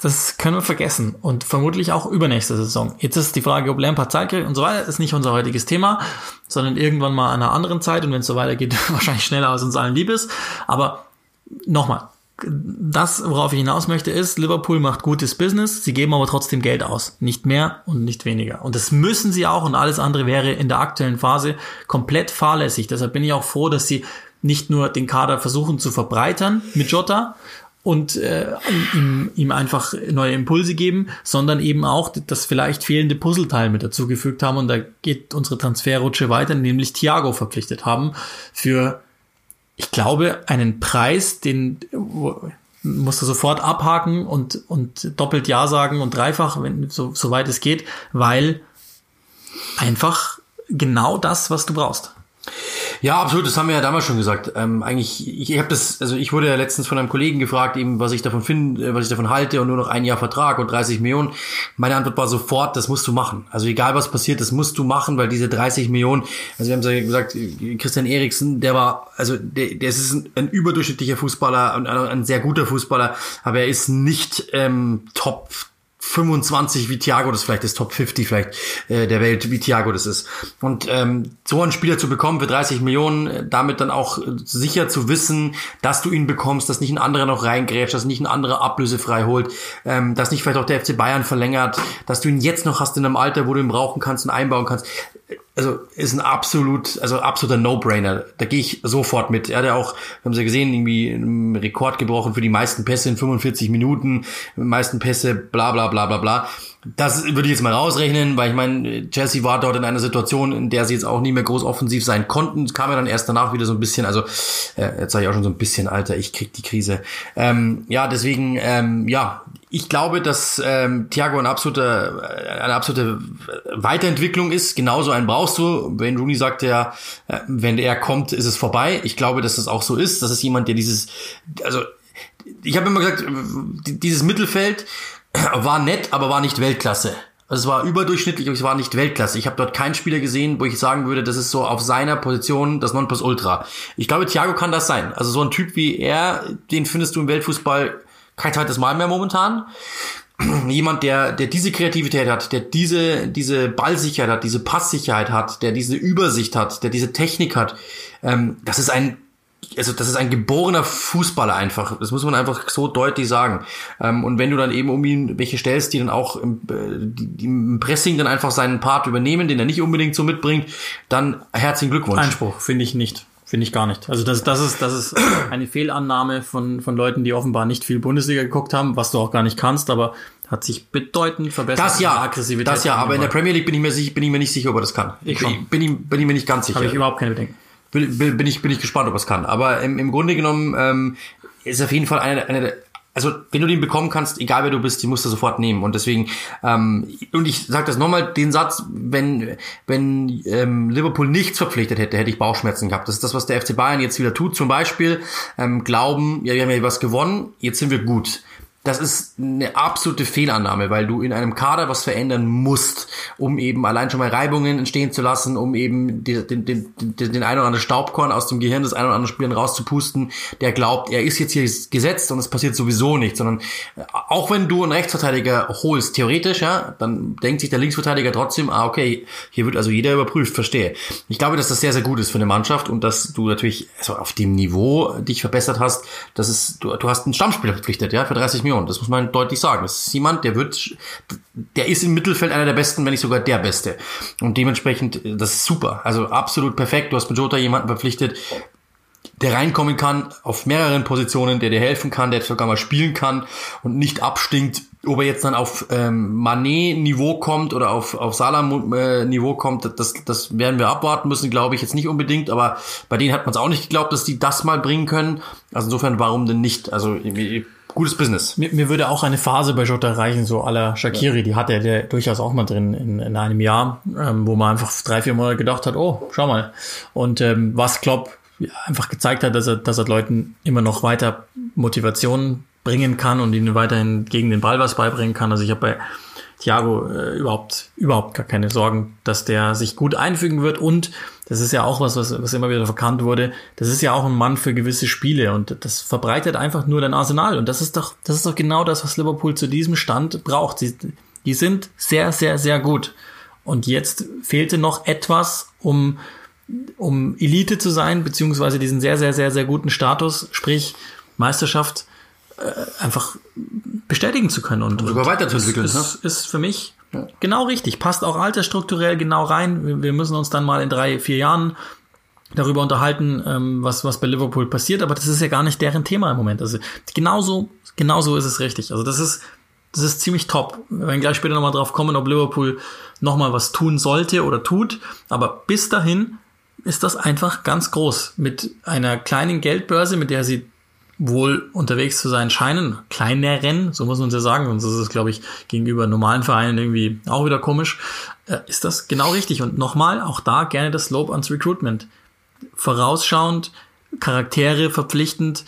Speaker 1: das können wir vergessen und vermutlich auch übernächste Saison. Jetzt ist die Frage, ob Lampard Zeit kriegt und so weiter, ist nicht unser heutiges Thema, sondern irgendwann mal an einer anderen Zeit und wenn es so weitergeht, wahrscheinlich schneller als uns allen lieb ist. Aber nochmal, das, worauf ich hinaus möchte, ist, Liverpool macht gutes Business, sie geben aber trotzdem Geld aus. Nicht mehr und nicht weniger. Und das müssen sie auch und alles andere wäre in der aktuellen Phase komplett fahrlässig. Deshalb bin ich auch froh, dass sie nicht nur den Kader versuchen zu verbreitern mit Jota, und äh, ihm, ihm einfach neue Impulse geben, sondern eben auch das vielleicht fehlende Puzzleteil mit dazugefügt haben. Und da geht unsere Transferrutsche weiter, nämlich Thiago verpflichtet haben für, ich glaube, einen Preis, den musst du sofort abhaken und, und doppelt Ja sagen und dreifach, wenn so, so weit es geht, weil einfach genau das, was du brauchst.
Speaker 2: Ja, absolut, das haben wir ja damals schon gesagt. Ähm, eigentlich, ich, ich habe das, also ich wurde ja letztens von einem Kollegen gefragt, eben, was ich davon finde, was ich davon halte und nur noch ein Jahr Vertrag und 30 Millionen. Meine Antwort war sofort, das musst du machen. Also egal was passiert, das musst du machen, weil diese 30 Millionen, also wir haben ja gesagt, Christian Eriksen, der war, also der, der ist ein, ein überdurchschnittlicher Fußballer und ein, ein sehr guter Fußballer, aber er ist nicht ähm, Top 25 wie Thiago das vielleicht ist, Top 50 vielleicht äh, der Welt, wie Thiago das ist. Und ähm, so einen Spieler zu bekommen für 30 Millionen, äh, damit dann auch äh, sicher zu wissen, dass du ihn bekommst, dass nicht ein anderer noch reingrätscht, dass nicht ein anderer ablösefrei holt, ähm, dass nicht vielleicht auch der FC Bayern verlängert, dass du ihn jetzt noch hast in einem Alter, wo du ihn brauchen kannst und einbauen kannst. Also ist ein absolut, also absoluter No-Brainer. Da gehe ich sofort mit. Er hat ja auch, haben sie gesehen, irgendwie einen Rekord gebrochen für die meisten Pässe in 45 Minuten, meisten Pässe, bla bla bla bla bla. Das würde ich jetzt mal rausrechnen, weil ich meine, Chelsea war dort in einer Situation, in der sie jetzt auch nicht mehr groß offensiv sein konnten. Es kam ja dann erst danach wieder so ein bisschen, also äh, jetzt sage ich auch schon so ein bisschen, Alter, ich krieg die Krise. Ähm, ja, deswegen, ähm, ja, ich glaube, dass ähm, Thiago eine absolute, eine absolute Weiterentwicklung ist. Genauso einen brauchst du. Wenn Rooney sagte ja, äh, wenn er kommt, ist es vorbei. Ich glaube, dass es auch so ist. Das ist jemand, der dieses, also ich habe immer gesagt, dieses Mittelfeld war nett, aber war nicht Weltklasse. Also es war überdurchschnittlich, aber es war nicht Weltklasse. Ich habe dort keinen Spieler gesehen, wo ich sagen würde, das ist so auf seiner Position das Nonplusultra. Ich glaube, Thiago kann das sein. Also so ein Typ wie er, den findest du im Weltfußball kein zweites Mal mehr momentan. Jemand, der, der diese Kreativität hat, der diese, diese Ballsicherheit hat, diese Passsicherheit hat, der diese Übersicht hat, der diese Technik hat, ähm, das ist ein also das ist ein geborener Fußballer einfach. Das muss man einfach so deutlich sagen. Ähm, und wenn du dann eben um ihn welche stellst, die dann auch im, äh, im Pressing dann einfach seinen Part übernehmen, den er nicht unbedingt so mitbringt, dann herzlichen Glückwunsch.
Speaker 1: Einspruch, finde ich nicht. Finde ich gar nicht. Also das, das, ist, das ist eine Fehlannahme von, von Leuten, die offenbar nicht viel Bundesliga geguckt haben, was du auch gar nicht kannst, aber hat sich bedeutend verbessert.
Speaker 2: Das ja, das ja, aber in der Premier League bin ich mir, sicher, bin ich mir nicht sicher, ob er das kann.
Speaker 1: Ich schon.
Speaker 2: Bin, ich, bin ich mir nicht ganz sicher.
Speaker 1: Habe ich überhaupt keine Bedenken.
Speaker 2: Bin, bin, ich, bin ich gespannt, ob es kann. Aber im, im Grunde genommen ähm, ist auf jeden Fall eine, eine also wenn du den bekommen kannst, egal wer du bist, die musst du sofort nehmen. Und deswegen, ähm, und ich sage das nochmal, den Satz, wenn, wenn ähm, Liverpool nichts verpflichtet hätte, hätte ich Bauchschmerzen gehabt. Das ist das, was der FC Bayern jetzt wieder tut. Zum Beispiel ähm, glauben, ja, wir haben ja was gewonnen, jetzt sind wir gut das ist eine absolute Fehlannahme, weil du in einem Kader was verändern musst, um eben allein schon mal Reibungen entstehen zu lassen, um eben den, den, den, den einen oder anderen Staubkorn aus dem Gehirn des einen oder anderen Spielern rauszupusten, der glaubt, er ist jetzt hier gesetzt und es passiert sowieso nichts, sondern äh, auch wenn du einen Rechtsverteidiger holst, theoretisch, ja, dann denkt sich der Linksverteidiger trotzdem, ah, okay, hier wird also jeder überprüft, verstehe. Ich glaube, dass das sehr, sehr gut ist für eine Mannschaft und dass du natürlich also auf dem Niveau dich verbessert hast, dass es, du, du hast einen Stammspieler verpflichtet, ja, für 30 Millionen Union. Das muss man deutlich sagen. Das ist jemand, der wird, der ist im Mittelfeld einer der Besten, wenn nicht sogar der Beste. Und dementsprechend, das ist super. Also absolut perfekt. Du hast mit Jota jemanden verpflichtet, der reinkommen kann auf mehreren Positionen, der dir helfen kann, der sogar mal spielen kann und nicht abstinkt, ob er jetzt dann auf ähm, Manet-Niveau kommt oder auf, auf Salah-Niveau kommt, das, das werden wir abwarten müssen, glaube ich jetzt nicht unbedingt, aber bei denen hat man es auch nicht geglaubt, dass die das mal bringen können. Also insofern, warum denn nicht? Also gutes Business.
Speaker 1: Mir, mir würde auch eine Phase bei Jota reichen, so aller Shakiri, ja. die hatte der durchaus auch mal drin in, in einem Jahr, ähm, wo man einfach drei, vier Monate gedacht hat, oh, schau mal. Und ähm, was Klopp einfach gezeigt hat, dass er, dass er Leuten immer noch weiter Motivation bringen kann und ihnen weiterhin gegen den Ball was beibringen kann. Also ich habe bei Thiago äh, überhaupt, überhaupt gar keine Sorgen, dass der sich gut einfügen wird. Und das ist ja auch was, was, was immer wieder verkannt wurde. Das ist ja auch ein Mann für gewisse Spiele und das verbreitet einfach nur dein Arsenal. Und das ist doch, das ist doch genau das, was Liverpool zu diesem Stand braucht. Sie, die sind sehr, sehr, sehr gut. Und jetzt fehlte noch etwas, um, um Elite zu sein, beziehungsweise diesen sehr, sehr, sehr, sehr guten Status, sprich Meisterschaft, äh, einfach bestätigen zu können und,
Speaker 2: und sogar weiterzuentwickeln.
Speaker 1: Ist, ne? ist für mich ja. genau richtig. Passt auch altersstrukturell genau rein. Wir müssen uns dann mal in drei, vier Jahren darüber unterhalten, ähm, was, was bei Liverpool passiert, aber das ist ja gar nicht deren Thema im Moment. Also genauso, genauso ist es richtig. Also das ist, das ist ziemlich top. Wir werden gleich später nochmal drauf kommen, ob Liverpool nochmal was tun sollte oder tut. Aber bis dahin ist das einfach ganz groß. Mit einer kleinen Geldbörse, mit der sie wohl unterwegs zu sein scheinen. Kleineren, so muss man es ja sagen, sonst ist es, glaube ich, gegenüber normalen Vereinen irgendwie auch wieder komisch. Äh, ist das genau richtig? Und nochmal, auch da gerne das Lob ans Recruitment. Vorausschauend, Charaktere verpflichtend,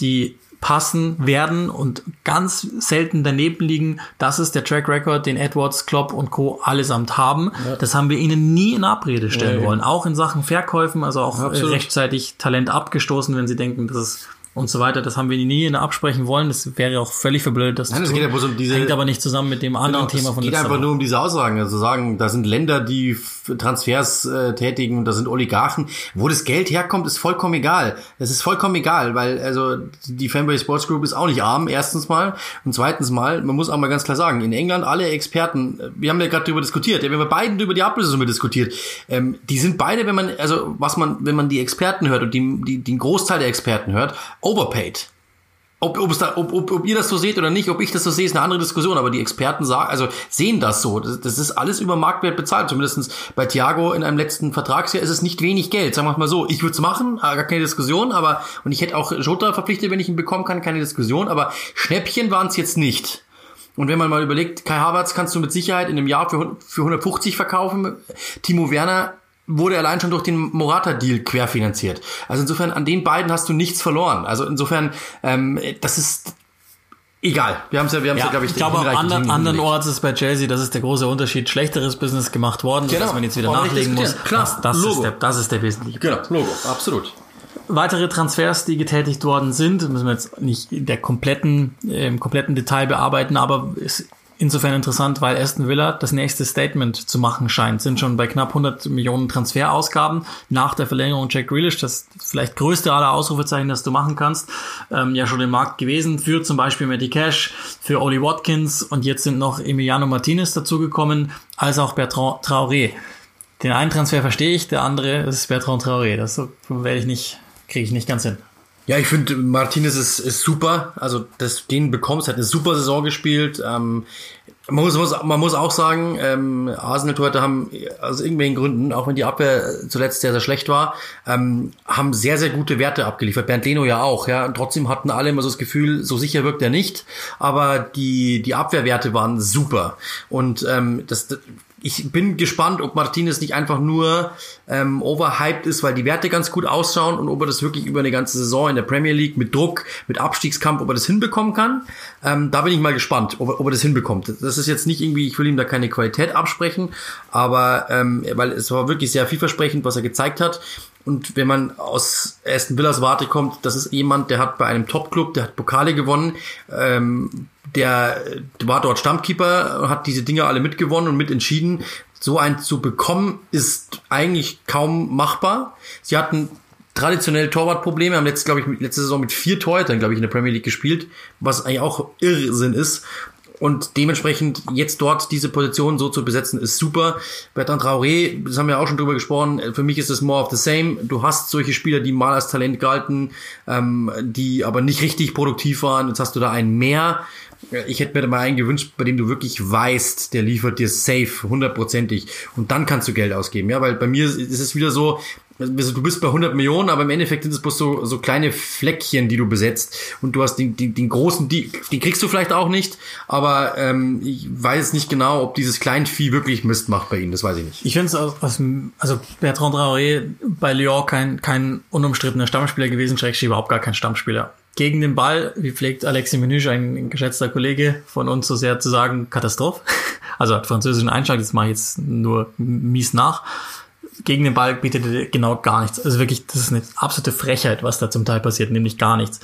Speaker 1: die passen werden und ganz selten daneben liegen. Das ist der Track Record, den Edwards, Klopp und Co. allesamt haben. Ja. Das haben wir ihnen nie in Abrede stellen ja, wollen. Auch in Sachen Verkäufen, also auch Absolut. rechtzeitig Talent abgestoßen, wenn sie denken, das ist und so weiter. Das haben wir nie in absprechen wollen. Das wäre auch völlig verblödet. Das
Speaker 2: Nein, es geht ja bloß um diese,
Speaker 1: hängt aber nicht zusammen mit dem anderen genau, Thema von
Speaker 2: Es geht einfach Woche. nur um diese Aussagen. Also sagen, da sind Länder, die Transfers äh, tätigen und da sind Oligarchen. Wo das Geld herkommt, ist vollkommen egal. Es ist vollkommen egal, weil also die Fanboy Sports Group ist auch nicht arm, erstens mal. Und zweitens mal, man muss auch mal ganz klar sagen, in England alle Experten, wir haben ja gerade darüber diskutiert, wir haben ja beiden über die Ablösesumme diskutiert. Ähm, die sind beide, wenn man, also was man, wenn man die Experten hört und die, die, den Großteil der Experten hört, overpaid. Ob, da, ob, ob, ob ihr das so seht oder nicht, ob ich das so sehe, ist eine andere Diskussion. Aber die Experten sagen, also sehen das so. Das, das ist alles über Marktwert bezahlt. Zumindestens bei Thiago in einem letzten Vertragsjahr ist es nicht wenig Geld. Sagen wir mal so. Ich würde es machen, gar keine Diskussion. Aber und ich hätte auch Jota verpflichtet, wenn ich ihn bekommen kann, keine Diskussion. Aber Schnäppchen waren es jetzt nicht. Und wenn man mal überlegt, Kai Havertz kannst du mit Sicherheit in einem Jahr für, für 150 verkaufen. Timo Werner wurde allein schon durch den Morata-Deal querfinanziert. Also insofern, an den beiden hast du nichts verloren. Also insofern, ähm, das ist egal. Wir haben es ja, wir haben es ja, ja, glaube ich,
Speaker 1: ich glaube, anderen, andernorts ist bei Chelsea, das ist der große Unterschied, schlechteres Business gemacht worden, genau. dass man jetzt wieder Brauch nachlegen muss.
Speaker 2: Klar,
Speaker 1: das, das Logo. Ist der, das ist der wesentliche
Speaker 2: Genau, Logo, absolut.
Speaker 1: Weitere Transfers, die getätigt worden sind, müssen wir jetzt nicht in der kompletten, im kompletten Detail bearbeiten, aber es insofern interessant, weil Aston Villa das nächste Statement zu machen scheint. Sind schon bei knapp 100 Millionen Transferausgaben nach der Verlängerung Jack Grealish, das vielleicht größte aller Ausrufezeichen, das du machen kannst, ähm, ja schon im Markt gewesen. Für zum Beispiel Matty Cash, für Oli Watkins und jetzt sind noch Emiliano Martinez dazugekommen, als auch Bertrand Traoré. Den einen Transfer verstehe ich, der andere ist Bertrand Traoré. Das werde ich nicht, kriege ich nicht ganz hin.
Speaker 2: Ja, ich finde, Martinez ist, ist super. Also, das, den bekommst, hat eine super Saison gespielt. Ähm, man, muss, muss, man muss auch sagen, ähm, Arsenal-Torhüter haben aus irgendwelchen Gründen, auch wenn die Abwehr zuletzt sehr, sehr schlecht war, ähm, haben sehr, sehr gute Werte abgeliefert. Bernd Leno ja auch. Ja, und trotzdem hatten alle immer so das Gefühl, so sicher wirkt er nicht. Aber die, die Abwehrwerte waren super. Und ähm, das, das ich bin gespannt, ob Martinez nicht einfach nur ähm, overhyped ist, weil die Werte ganz gut ausschauen und ob er das wirklich über eine ganze Saison in der Premier League mit Druck, mit Abstiegskampf, ob er das hinbekommen kann. Ähm, da bin ich mal gespannt, ob er, ob er das hinbekommt. Das ist jetzt nicht irgendwie, ich will ihm da keine Qualität absprechen, aber ähm, weil es war wirklich sehr vielversprechend, was er gezeigt hat. Und wenn man aus Aston Villas Warte kommt, das ist jemand, der hat bei einem Top-Club, der hat Pokale gewonnen, ähm, der war dort Stammkeeper, hat diese Dinge alle mitgewonnen und mitentschieden. So ein zu bekommen ist eigentlich kaum machbar. Sie hatten traditionell Torwartprobleme, haben letzte, glaube ich, letzte Saison mit vier Torhütern, glaube ich, in der Premier League gespielt, was eigentlich auch Irrsinn ist. Und dementsprechend jetzt dort diese Position so zu besetzen, ist super. Bertrand Traoré, das haben wir auch schon drüber gesprochen, für mich ist es more of the same. Du hast solche Spieler, die mal als Talent galten, ähm, die aber nicht richtig produktiv waren. Jetzt hast du da einen mehr. Ich hätte mir da mal einen gewünscht, bei dem du wirklich weißt, der liefert dir safe, hundertprozentig. Und dann kannst du Geld ausgeben. Ja, weil bei mir ist es wieder so, also du bist bei 100 Millionen, aber im Endeffekt sind es bloß so, so kleine Fleckchen, die du besetzt. Und du hast den, den, den großen, die, die kriegst du vielleicht auch nicht, aber ähm, ich weiß nicht genau, ob dieses Kleinvieh wirklich Mist macht bei ihnen, das weiß ich nicht.
Speaker 1: Ich finde es also Bertrand Traoré bei Lyon kein, kein unumstrittener Stammspieler gewesen, schrägstrich überhaupt gar kein Stammspieler. Gegen den Ball, wie pflegt Alexis Menüsch, ein geschätzter Kollege von uns so sehr zu sagen, Katastrophe. Also hat französischen Einschlag, das mache ich jetzt nur mies nach gegen den Ball bietet er genau gar nichts. Also wirklich, das ist eine absolute Frechheit, was da zum Teil passiert, nämlich gar nichts.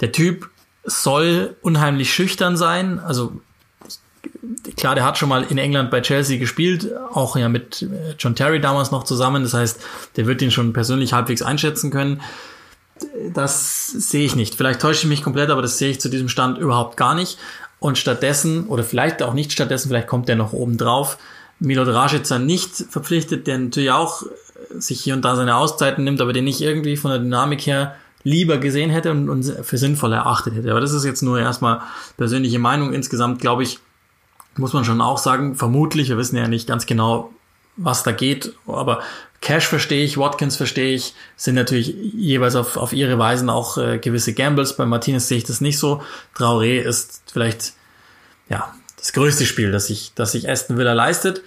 Speaker 1: Der Typ soll unheimlich schüchtern sein, also klar, der hat schon mal in England bei Chelsea gespielt, auch ja mit John Terry damals noch zusammen. Das heißt, der wird ihn schon persönlich halbwegs einschätzen können. Das sehe ich nicht. Vielleicht täusche ich mich komplett, aber das sehe ich zu diesem Stand überhaupt gar nicht. Und stattdessen, oder vielleicht auch nicht stattdessen, vielleicht kommt der noch oben drauf, Milot Rashica nicht verpflichtet, der natürlich auch sich hier und da seine Auszeiten nimmt, aber den ich irgendwie von der Dynamik her lieber gesehen hätte und, und für sinnvoll erachtet hätte. Aber das ist jetzt nur erstmal persönliche Meinung. Insgesamt glaube ich, muss man schon auch sagen, vermutlich, wir wissen ja nicht ganz genau, was da geht, aber Cash verstehe ich, Watkins verstehe ich, sind natürlich jeweils auf, auf ihre Weisen auch äh, gewisse Gambles. Bei Martinez sehe ich das nicht so. Traoré ist vielleicht, ja, das größte Spiel, das sich, das sich Aston Villa leistet.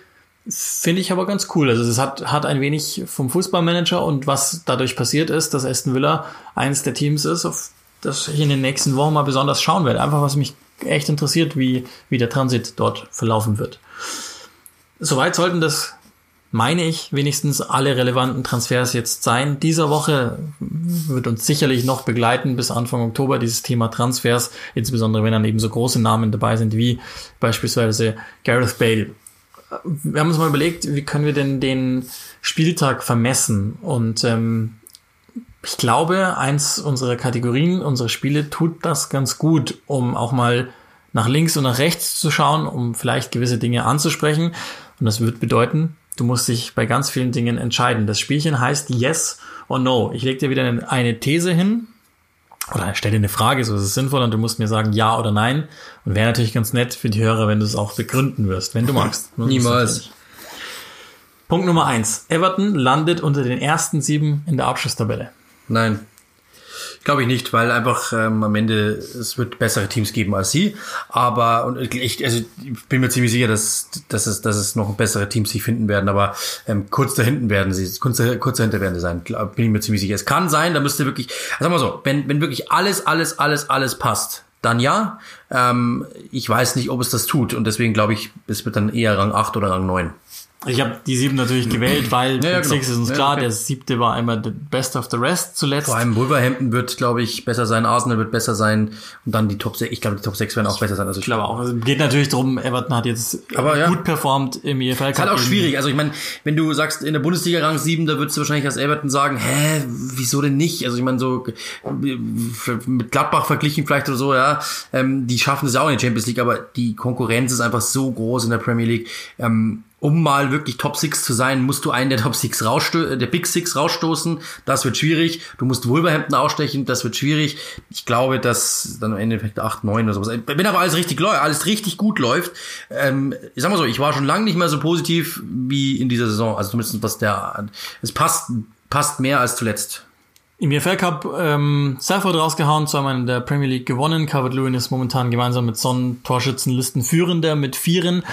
Speaker 1: Finde ich aber ganz cool. Also es hat, hat ein wenig vom Fußballmanager und was dadurch passiert ist, dass Aston Villa eines der Teams ist, auf das ich in den nächsten Wochen mal besonders schauen werde. Einfach was mich echt interessiert, wie, wie der Transit dort verlaufen wird. Soweit sollten das meine ich, wenigstens alle relevanten Transfers jetzt sein. Dieser Woche wird uns sicherlich noch begleiten bis Anfang Oktober dieses Thema Transfers, insbesondere wenn dann eben so große Namen dabei sind wie beispielsweise Gareth Bale. Wir haben uns mal überlegt, wie können wir denn den Spieltag vermessen und ähm, ich glaube, eins unserer Kategorien, unsere Spiele tut das ganz gut, um auch mal nach links und nach rechts zu schauen, um vielleicht gewisse Dinge anzusprechen. Und das wird bedeuten, Du musst dich bei ganz vielen Dingen entscheiden. Das Spielchen heißt Yes or No. Ich lege dir wieder eine These hin oder stell dir eine Frage, so ist es sinnvoll und du musst mir sagen Ja oder Nein. Und wäre natürlich ganz nett für die Hörer, wenn du es auch begründen wirst, wenn du magst.
Speaker 2: Niemals.
Speaker 1: Punkt Nummer eins. Everton landet unter den ersten sieben in der Abschlusstabelle.
Speaker 2: Nein. Glaube ich nicht, weil einfach ähm, am Ende es wird bessere Teams geben als sie. Aber und ich, also ich bin mir ziemlich sicher, dass, dass, es, dass es noch bessere Teams sich finden werden. Aber ähm, kurz dahinten werden sie, kurz, kurz dahinter werden sie sein. Bin ich mir ziemlich sicher. Es kann sein, da müsste wirklich, also sag mal so, wenn, wenn wirklich alles, alles, alles, alles passt, dann ja. Ähm, ich weiß nicht, ob es das tut. Und deswegen glaube ich, es wird dann eher Rang 8 oder Rang 9.
Speaker 1: Ich habe die sieben natürlich gewählt, weil
Speaker 2: Ja, ja,
Speaker 1: Big
Speaker 2: genau.
Speaker 1: Six ist uns
Speaker 2: Ja,
Speaker 1: klar,
Speaker 2: okay.
Speaker 1: der siebte war einmal the best of the rest zuletzt.
Speaker 2: Vor allem Wolverhampton wird, glaube ich, besser sein, Arsenal wird besser sein und dann die Top 6, ich glaube, die Top 6 werden auch besser sein. Also
Speaker 1: Ich glaube auch. Also geht natürlich darum, Everton hat jetzt
Speaker 2: Aber ja.
Speaker 1: gut performt im EFL Cup.
Speaker 2: Ist halt auch schwierig. Also ich meine, wenn du sagst, in der Bundesliga Rang 7, da würdest du wahrscheinlich als Everton sagen, hä, wieso denn nicht? Also ich meine, so äh, mit Gladbach verglichen vielleicht oder so, ja, ähm, die schaffen es ja auch in der Champions League, aber die Konkurrenz ist einfach so groß in der Premier League. Ähm, um mal wirklich Top 6 zu sein, musst du einen der Top 6 raussto der Big Six rausstoßen. Das wird schwierig. Du musst Wolverhampton ausstechen, das wird schwierig. Ich glaube, dass dann im Endeffekt 8, 9 oder sowas. Wenn aber alles richtig läuft, alles richtig gut läuft, ähm, ich sag mal so, ich war schon lange nicht mehr so positiv wie in dieser Saison. Also zumindest was der, es passt, passt mehr als zuletzt.
Speaker 1: Im EFL Cup ähm, Salford rausgehauen, zweimal in der Premier League gewonnen. Calvert-Lewin ist momentan gemeinsam mit Son Torschützenlisten führender mit Vieren.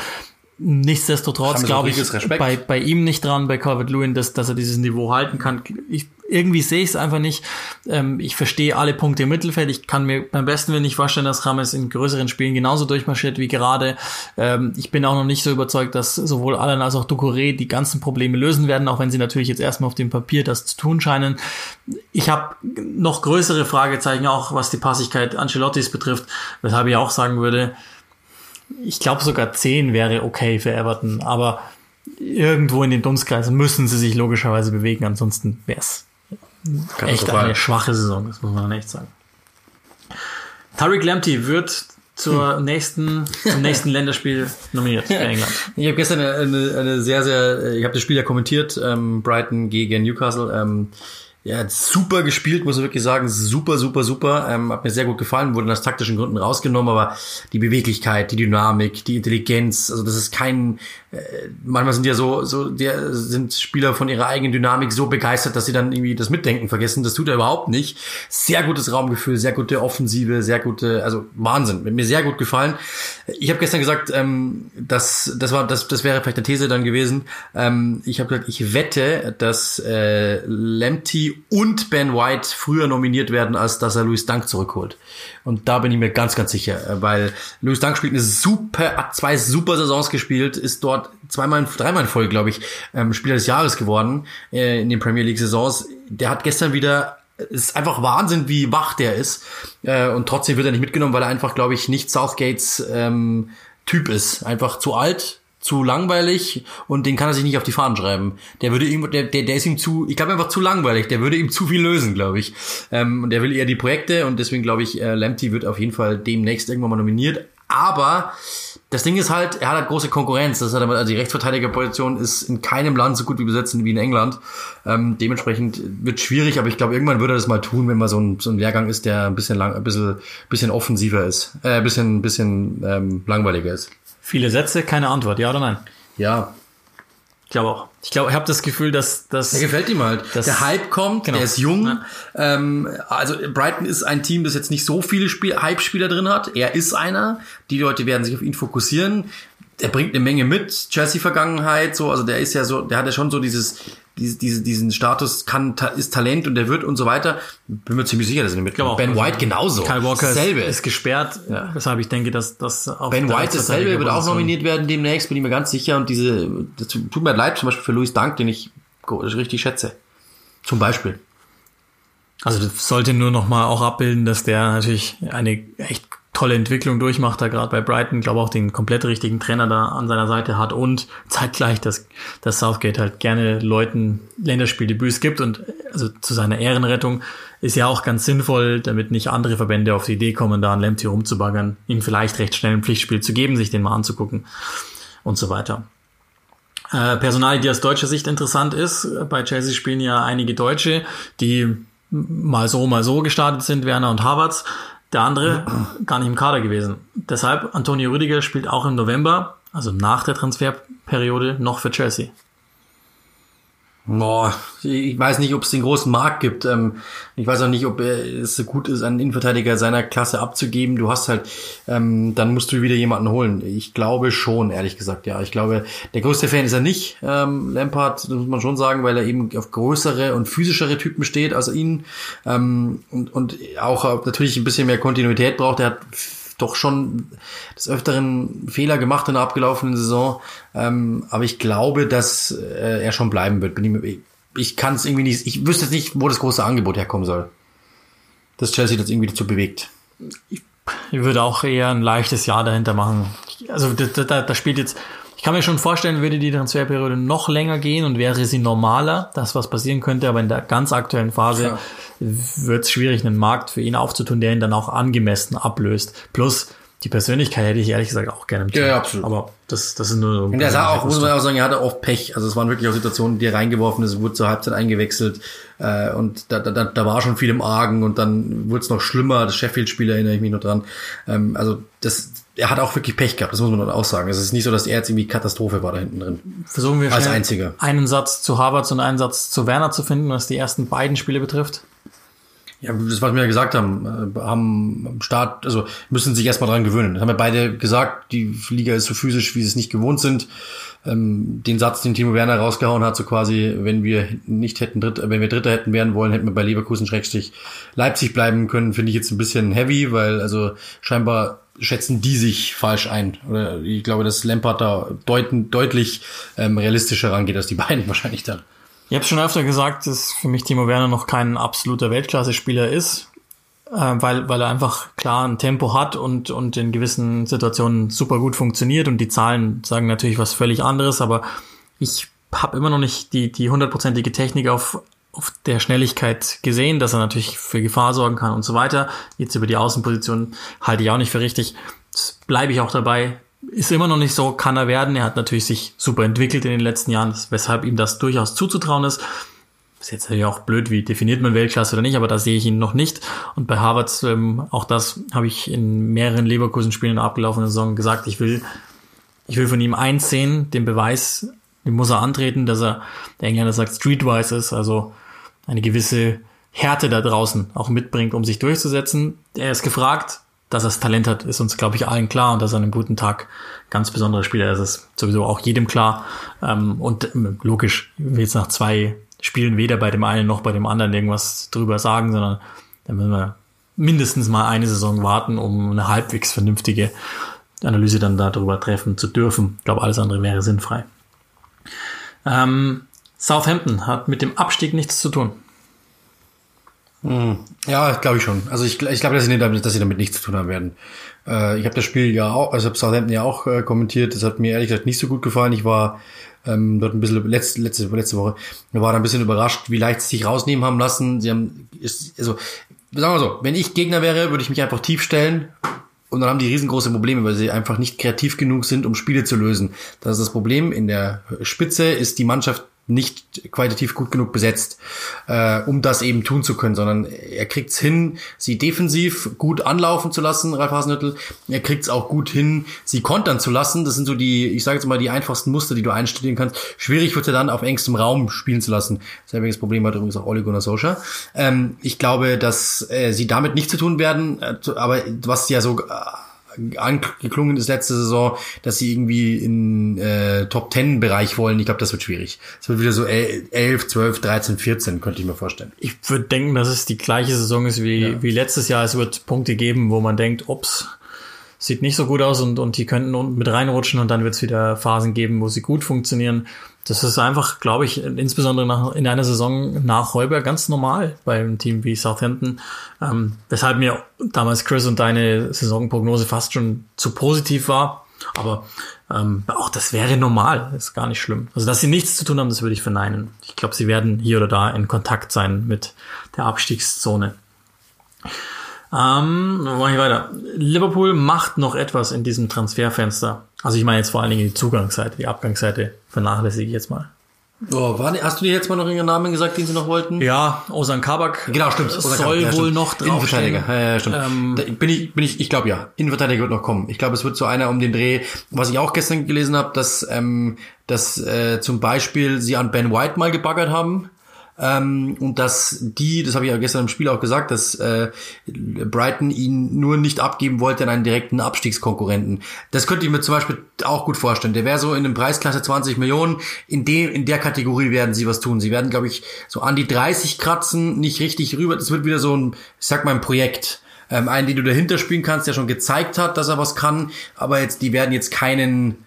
Speaker 1: Nichtsdestotrotz glaube ich bei, bei ihm nicht dran, bei Calvert-Lewin, dass, dass er dieses Niveau halten kann. Ich, irgendwie sehe ich es einfach nicht. Ähm, ich verstehe alle Punkte im Mittelfeld. Ich kann mir beim besten Willen nicht vorstellen, dass Rames in größeren Spielen genauso durchmarschiert wie gerade. Ähm, ich bin auch noch nicht so überzeugt, dass sowohl Allen als auch Ducouré die ganzen Probleme lösen werden, auch wenn sie natürlich jetzt erstmal auf dem Papier das zu tun scheinen. Ich habe noch größere Fragezeichen, auch was die Passigkeit Ancelottis betrifft, weshalb ich auch sagen würde, ich glaube sogar 10 wäre okay für Everton, aber irgendwo in den Dunstkreisen müssen sie sich logischerweise bewegen, ansonsten wäre es echt eine schwache Saison, das muss man echt sagen. Tariq Lamptey wird zur nächsten, zum nächsten Länderspiel nominiert für England.
Speaker 2: Ich habe gestern eine, eine, eine sehr, sehr, ich habe das Spiel ja kommentiert, ähm, Brighton gegen Newcastle. Ähm, ja, super gespielt, muss ich wirklich sagen. Super, super, super. Ähm, hat mir sehr gut gefallen, wurde aus taktischen Gründen rausgenommen, aber die Beweglichkeit, die Dynamik, die Intelligenz, also das ist kein, manchmal sind ja so, so, der sind Spieler von ihrer eigenen Dynamik so begeistert, dass sie dann irgendwie das Mitdenken vergessen. Das tut er überhaupt nicht. Sehr gutes Raumgefühl, sehr gute Offensive, sehr gute, also Wahnsinn. Hat mir sehr gut gefallen. Ich habe gestern gesagt, ähm, dass das war, das, das wäre vielleicht eine These dann gewesen. Ähm, ich habe gesagt, ich wette, dass äh, Lemty und Ben White früher nominiert werden, als dass er Louis Dunk zurückholt. Und da bin ich mir ganz, ganz sicher, äh, weil Louis Dunk spielt eine super, hat zwei super Saisons gespielt, ist dort zweimal, dreimal in Folge, glaube ich, ähm, Spieler des Jahres geworden äh, in den Premier League Saisons. Der hat gestern wieder es ist einfach Wahnsinn, wie wach der ist. Äh, und trotzdem wird er nicht mitgenommen, weil er einfach, glaube ich, nicht Southgates ähm, Typ ist. Einfach zu alt, zu langweilig und den kann er sich nicht auf die Fahnen schreiben. Der würde ihm, der, der, der ist ihm zu, ich glaube einfach zu langweilig. Der würde ihm zu viel lösen, glaube ich. Ähm, und der will eher die Projekte und deswegen glaube ich, äh, Lamptey wird auf jeden Fall demnächst irgendwann mal nominiert. Aber das Ding ist halt, er hat halt große Konkurrenz. Das hat er, also die Rechtsverteidigerposition ist in keinem Land so gut wie besetzt wie in England. Ähm, dementsprechend wird schwierig, aber ich glaube, irgendwann würde er das mal tun, wenn mal so ein, so ein Lehrgang ist, der ein bisschen lang, ein bisschen, bisschen offensiver ist, äh, ein bisschen, bisschen ähm, langweiliger ist.
Speaker 1: Viele Sätze, keine Antwort, ja oder nein?
Speaker 2: Ja,
Speaker 1: Ich glaube auch. Ich glaube, ich habe das Gefühl, dass das
Speaker 2: Der gefällt ihm halt.
Speaker 1: Das-
Speaker 2: der Hype kommt,
Speaker 1: Genau.
Speaker 2: der ist jung.
Speaker 1: Ja.
Speaker 2: Ähm, also Brighton ist ein Team, das jetzt nicht so viele Spiel Hype-Spieler drin hat. Er ist einer. Die Leute werden sich auf ihn fokussieren. Er bringt eine Menge mit, Chelsea-Vergangenheit, so, also der ist ja so, der hat ja schon so dieses, diese, diese, diesen Status, kann, ta- ist Talent und der wird und so weiter. Bin mir ziemlich sicher, dass er mit.
Speaker 1: glaube auch.
Speaker 2: Ben
Speaker 1: Also,
Speaker 2: White genauso.
Speaker 1: Kyle Walker
Speaker 2: Dasselbe.
Speaker 1: ist, ist gesperrt, weshalb ich denke, dass das auch
Speaker 2: Ben White dasselbe wird auch nominiert werden demnächst, bin ich mir ganz sicher. Und diese, das tut mir leid, zum Beispiel für Louis Dunk, den ich richtig schätze. Zum Beispiel.
Speaker 1: Also das sollte nur noch mal auch abbilden, dass der natürlich eine echt tolle Entwicklung durchmacht, da gerade bei Brighton, glaube auch den komplett richtigen Trainer da an seiner Seite hat und zeitgleich, dass, dass Southgate halt gerne Leuten Länderspieldebüts gibt und also zu seiner Ehrenrettung ist ja auch ganz sinnvoll, damit nicht andere Verbände auf die Idee kommen, da an Lemty rumzubaggern, ihm vielleicht recht schnell ein Pflichtspiel zu geben, sich den mal anzugucken und so weiter. Äh, Personal, die aus deutscher Sicht interessant ist. Bei Chelsea spielen ja einige Deutsche, die mal so, mal so gestartet sind, Werner und Havertz. Der andere gar nicht im Kader gewesen. Deshalb, Antonio Rüdiger spielt auch im November, also nach der Transferperiode, noch für Chelsea.
Speaker 2: Boah, ich weiß nicht, ob es den großen Markt gibt. Ähm, Ich weiß auch nicht, ob es so gut ist, einen Innenverteidiger seiner Klasse abzugeben. Du hast halt, ähm, dann musst du wieder jemanden holen. Ich glaube schon, ehrlich gesagt, ja. Ich glaube, der größte Fan ist er nicht, ähm, Lampard, das muss man schon sagen, weil er eben auf größere und physischere Typen steht als ihn. Und, und auch äh, natürlich ein bisschen mehr Kontinuität braucht. Er hat doch schon des Öfteren Fehler gemacht in der abgelaufenen Saison. Ähm, aber ich glaube, dass äh, er schon bleiben wird. Ich ich kann es irgendwie nicht, ich wüsste jetzt nicht, wo das große Angebot herkommen soll. Dass Chelsea das irgendwie dazu bewegt.
Speaker 1: Ich, ich würde auch eher ein leichtes Jahr dahinter machen. Also da, da, da spielt jetzt, ich kann mir schon vorstellen, würde die Transferperiode noch länger gehen und wäre sie normaler, dass was passieren könnte, aber in der ganz aktuellen Phase ja. wird es schwierig, einen Markt für ihn aufzutun, der ihn dann auch angemessen ablöst. Plus, die Persönlichkeit hätte ich ehrlich gesagt auch gerne im
Speaker 2: Team. Ja, ja, absolut.
Speaker 1: Aber das, das ist nur so.
Speaker 2: Und er sah auch, muss man auch sagen, er hatte oft Pech. Also es waren wirklich auch Situationen, die er reingeworfen ist, wurde zur Halbzeit eingewechselt. Äh, und da, da, da war schon viel im Argen und dann wurde es noch schlimmer. Das Sheffield-Spiel erinnere ich mich noch dran. Ähm, also das, er hat auch wirklich Pech gehabt, das muss man dann auch sagen. Es ist nicht so, dass er jetzt irgendwie Katastrophe war da hinten drin.
Speaker 1: Versuchen wir
Speaker 2: als einziger.
Speaker 1: einen Satz zu Harvards und einen Satz zu Werner zu finden, was die ersten beiden Spiele betrifft.
Speaker 2: Ja, das, was wir ja gesagt haben, äh, haben am Start, also müssen sich erstmal dran gewöhnen. Das haben wir beide gesagt, die Liga ist so physisch, wie sie es nicht gewohnt sind. Ähm, den Satz, den Timo Werner rausgehauen hat, so quasi, wenn wir nicht hätten Dritter, wenn wir Dritter hätten werden wollen, hätten wir bei Leverkusen Schrägstrich Leipzig bleiben können, finde ich jetzt ein bisschen heavy, weil also scheinbar schätzen die sich falsch ein. Oder ich glaube, dass Lampard da deuten, deutlich ähm, realistischer rangeht als die beiden wahrscheinlich dann.
Speaker 1: Ich habe schon öfter gesagt, dass für mich Timo Werner noch kein absoluter Weltklasse-Spieler ist, äh, weil, weil er einfach klar ein Tempo hat und, und in gewissen Situationen super gut funktioniert und die Zahlen sagen natürlich was völlig anderes, aber ich habe immer noch nicht die, die hundertprozentige Technik auf, auf der Schnelligkeit gesehen, dass er natürlich für Gefahr sorgen kann und so weiter. Jetzt über die Außenposition halte ich auch nicht für richtig. Bleibe ich auch dabei ist immer noch nicht so, kann er werden. Er hat natürlich sich super entwickelt in den letzten Jahren, weshalb ihm das durchaus zuzutrauen ist. Ist jetzt natürlich auch blöd, wie definiert man Weltklasse oder nicht, aber da sehe ich ihn noch nicht. Und bei Harvards, ähm, auch das habe ich in mehreren Leverkusen-Spielen in der abgelaufenen Saison gesagt, ich will, ich will von ihm eins sehen, den Beweis, den muss er antreten, dass er, der Engländer sagt, streetwise ist, also eine gewisse Härte da draußen auch mitbringt, um sich durchzusetzen. Er ist gefragt, dass er das Talent hat, ist uns, glaube ich, allen klar und dass er an einem guten Tag ganz besonderer Spieler ist, ist sowieso auch jedem klar. Ähm, und ähm, logisch, ich will jetzt nach zwei Spielen weder bei dem einen noch bei dem anderen irgendwas drüber sagen, sondern dann müssen wir mindestens mal eine Saison warten, um eine halbwegs vernünftige Analyse dann darüber treffen zu dürfen. Ich glaube, alles andere wäre sinnfrei. Ähm, Southampton hat mit dem Abstieg nichts zu tun.
Speaker 2: Hm. Ja, glaube ich schon. Also ich, ich glaube, dass sie, damit, dass sie damit nichts zu tun haben werden. Äh, ich habe das Spiel ja auch, also habe Southampton ja auch äh, kommentiert. Das hat mir ehrlich gesagt nicht so gut gefallen. Ich war ähm, dort ein bisschen letzte, letzte, letzte Woche, war da ein bisschen überrascht, wie leicht sie sich rausnehmen haben lassen. Sie haben, also sagen wir so, wenn ich Gegner wäre, würde ich mich einfach tief stellen und dann haben die riesengroße Probleme, weil sie einfach nicht kreativ genug sind, um Spiele zu lösen. Das ist das Problem. In der Spitze ist die Mannschaft nicht qualitativ gut genug besetzt, äh, um das eben tun zu können, sondern er kriegt es hin, sie defensiv gut anlaufen zu lassen, Ralf Hasenhüttl. Er kriegt es auch gut hin, sie kontern zu lassen. Das sind so die, ich sage jetzt mal, die einfachsten Muster, die du einstudieren kannst. Schwierig wird er dann auf engstem Raum spielen zu lassen. Selbiges Problem hat übrigens auch Ole Gunnar Solskjaer. Ähm, ich glaube, dass äh, sie damit nicht zu tun werden, äh, aber was ja so äh, angeklungen ist letzte Saison, dass sie irgendwie in äh, Top 10 Bereich wollen. Ich glaube, das wird schwierig. Es wird wieder so 11, 12, 13, 14, könnte ich mir vorstellen.
Speaker 1: Ich würde denken, dass es die gleiche Saison ist wie, ja. wie letztes Jahr. Es wird Punkte geben, wo man denkt, ups, sieht nicht so gut aus und, und die könnten unten mit reinrutschen und dann wird es wieder Phasen geben, wo sie gut funktionieren. Das ist einfach, glaube ich, insbesondere nach, in einer Saison nach Heuberg ganz normal bei einem Team wie Southampton. Ähm, weshalb mir damals Chris und deine Saisonprognose fast schon zu positiv war. Aber ähm, auch das wäre normal, ist gar nicht schlimm. Also dass sie nichts zu tun haben, das würde ich verneinen. Ich glaube, sie werden hier oder da in Kontakt sein mit der Abstiegszone. Ähm, mache ich weiter. Liverpool macht noch etwas in diesem Transferfenster. Also ich meine jetzt vor allen Dingen die Zugangsseite, die Abgangsseite vernachlässige ich jetzt mal.
Speaker 2: Oh, war, hast du dir jetzt mal noch ihren Namen gesagt, den sie noch wollten?
Speaker 1: Ja, Osan Kabak.
Speaker 2: Genau, stimmt.
Speaker 1: Osan soll ja, wohl noch
Speaker 2: drauf Innenverteidiger. Ja, ja, stimmt. Ähm, da bin ich, bin ich, ich glaube ja. Innenverteidiger wird noch kommen. Ich glaube, es wird so einer um den Dreh. Was ich auch gestern gelesen habe, dass, ähm, dass äh, zum Beispiel sie an Ben White mal gebaggert haben ähm, und dass die, das habe ich ja gestern im Spiel auch gesagt, dass äh, Brighton ihn nur nicht abgeben wollte an einen direkten Abstiegskonkurrenten. Das könnte ich mir zum Beispiel auch gut vorstellen. Der wäre so in dem Preisklasse 20 Millionen. In dem, in der Kategorie werden sie was tun. Sie werden, glaube ich, so an die 30 kratzen, nicht richtig rüber. Das wird wieder so ein, ich sag mal, ein Projekt Ähm, einen, den du dahinter spielen kannst, der schon gezeigt hat, dass er was kann, aber jetzt, die werden jetzt keinen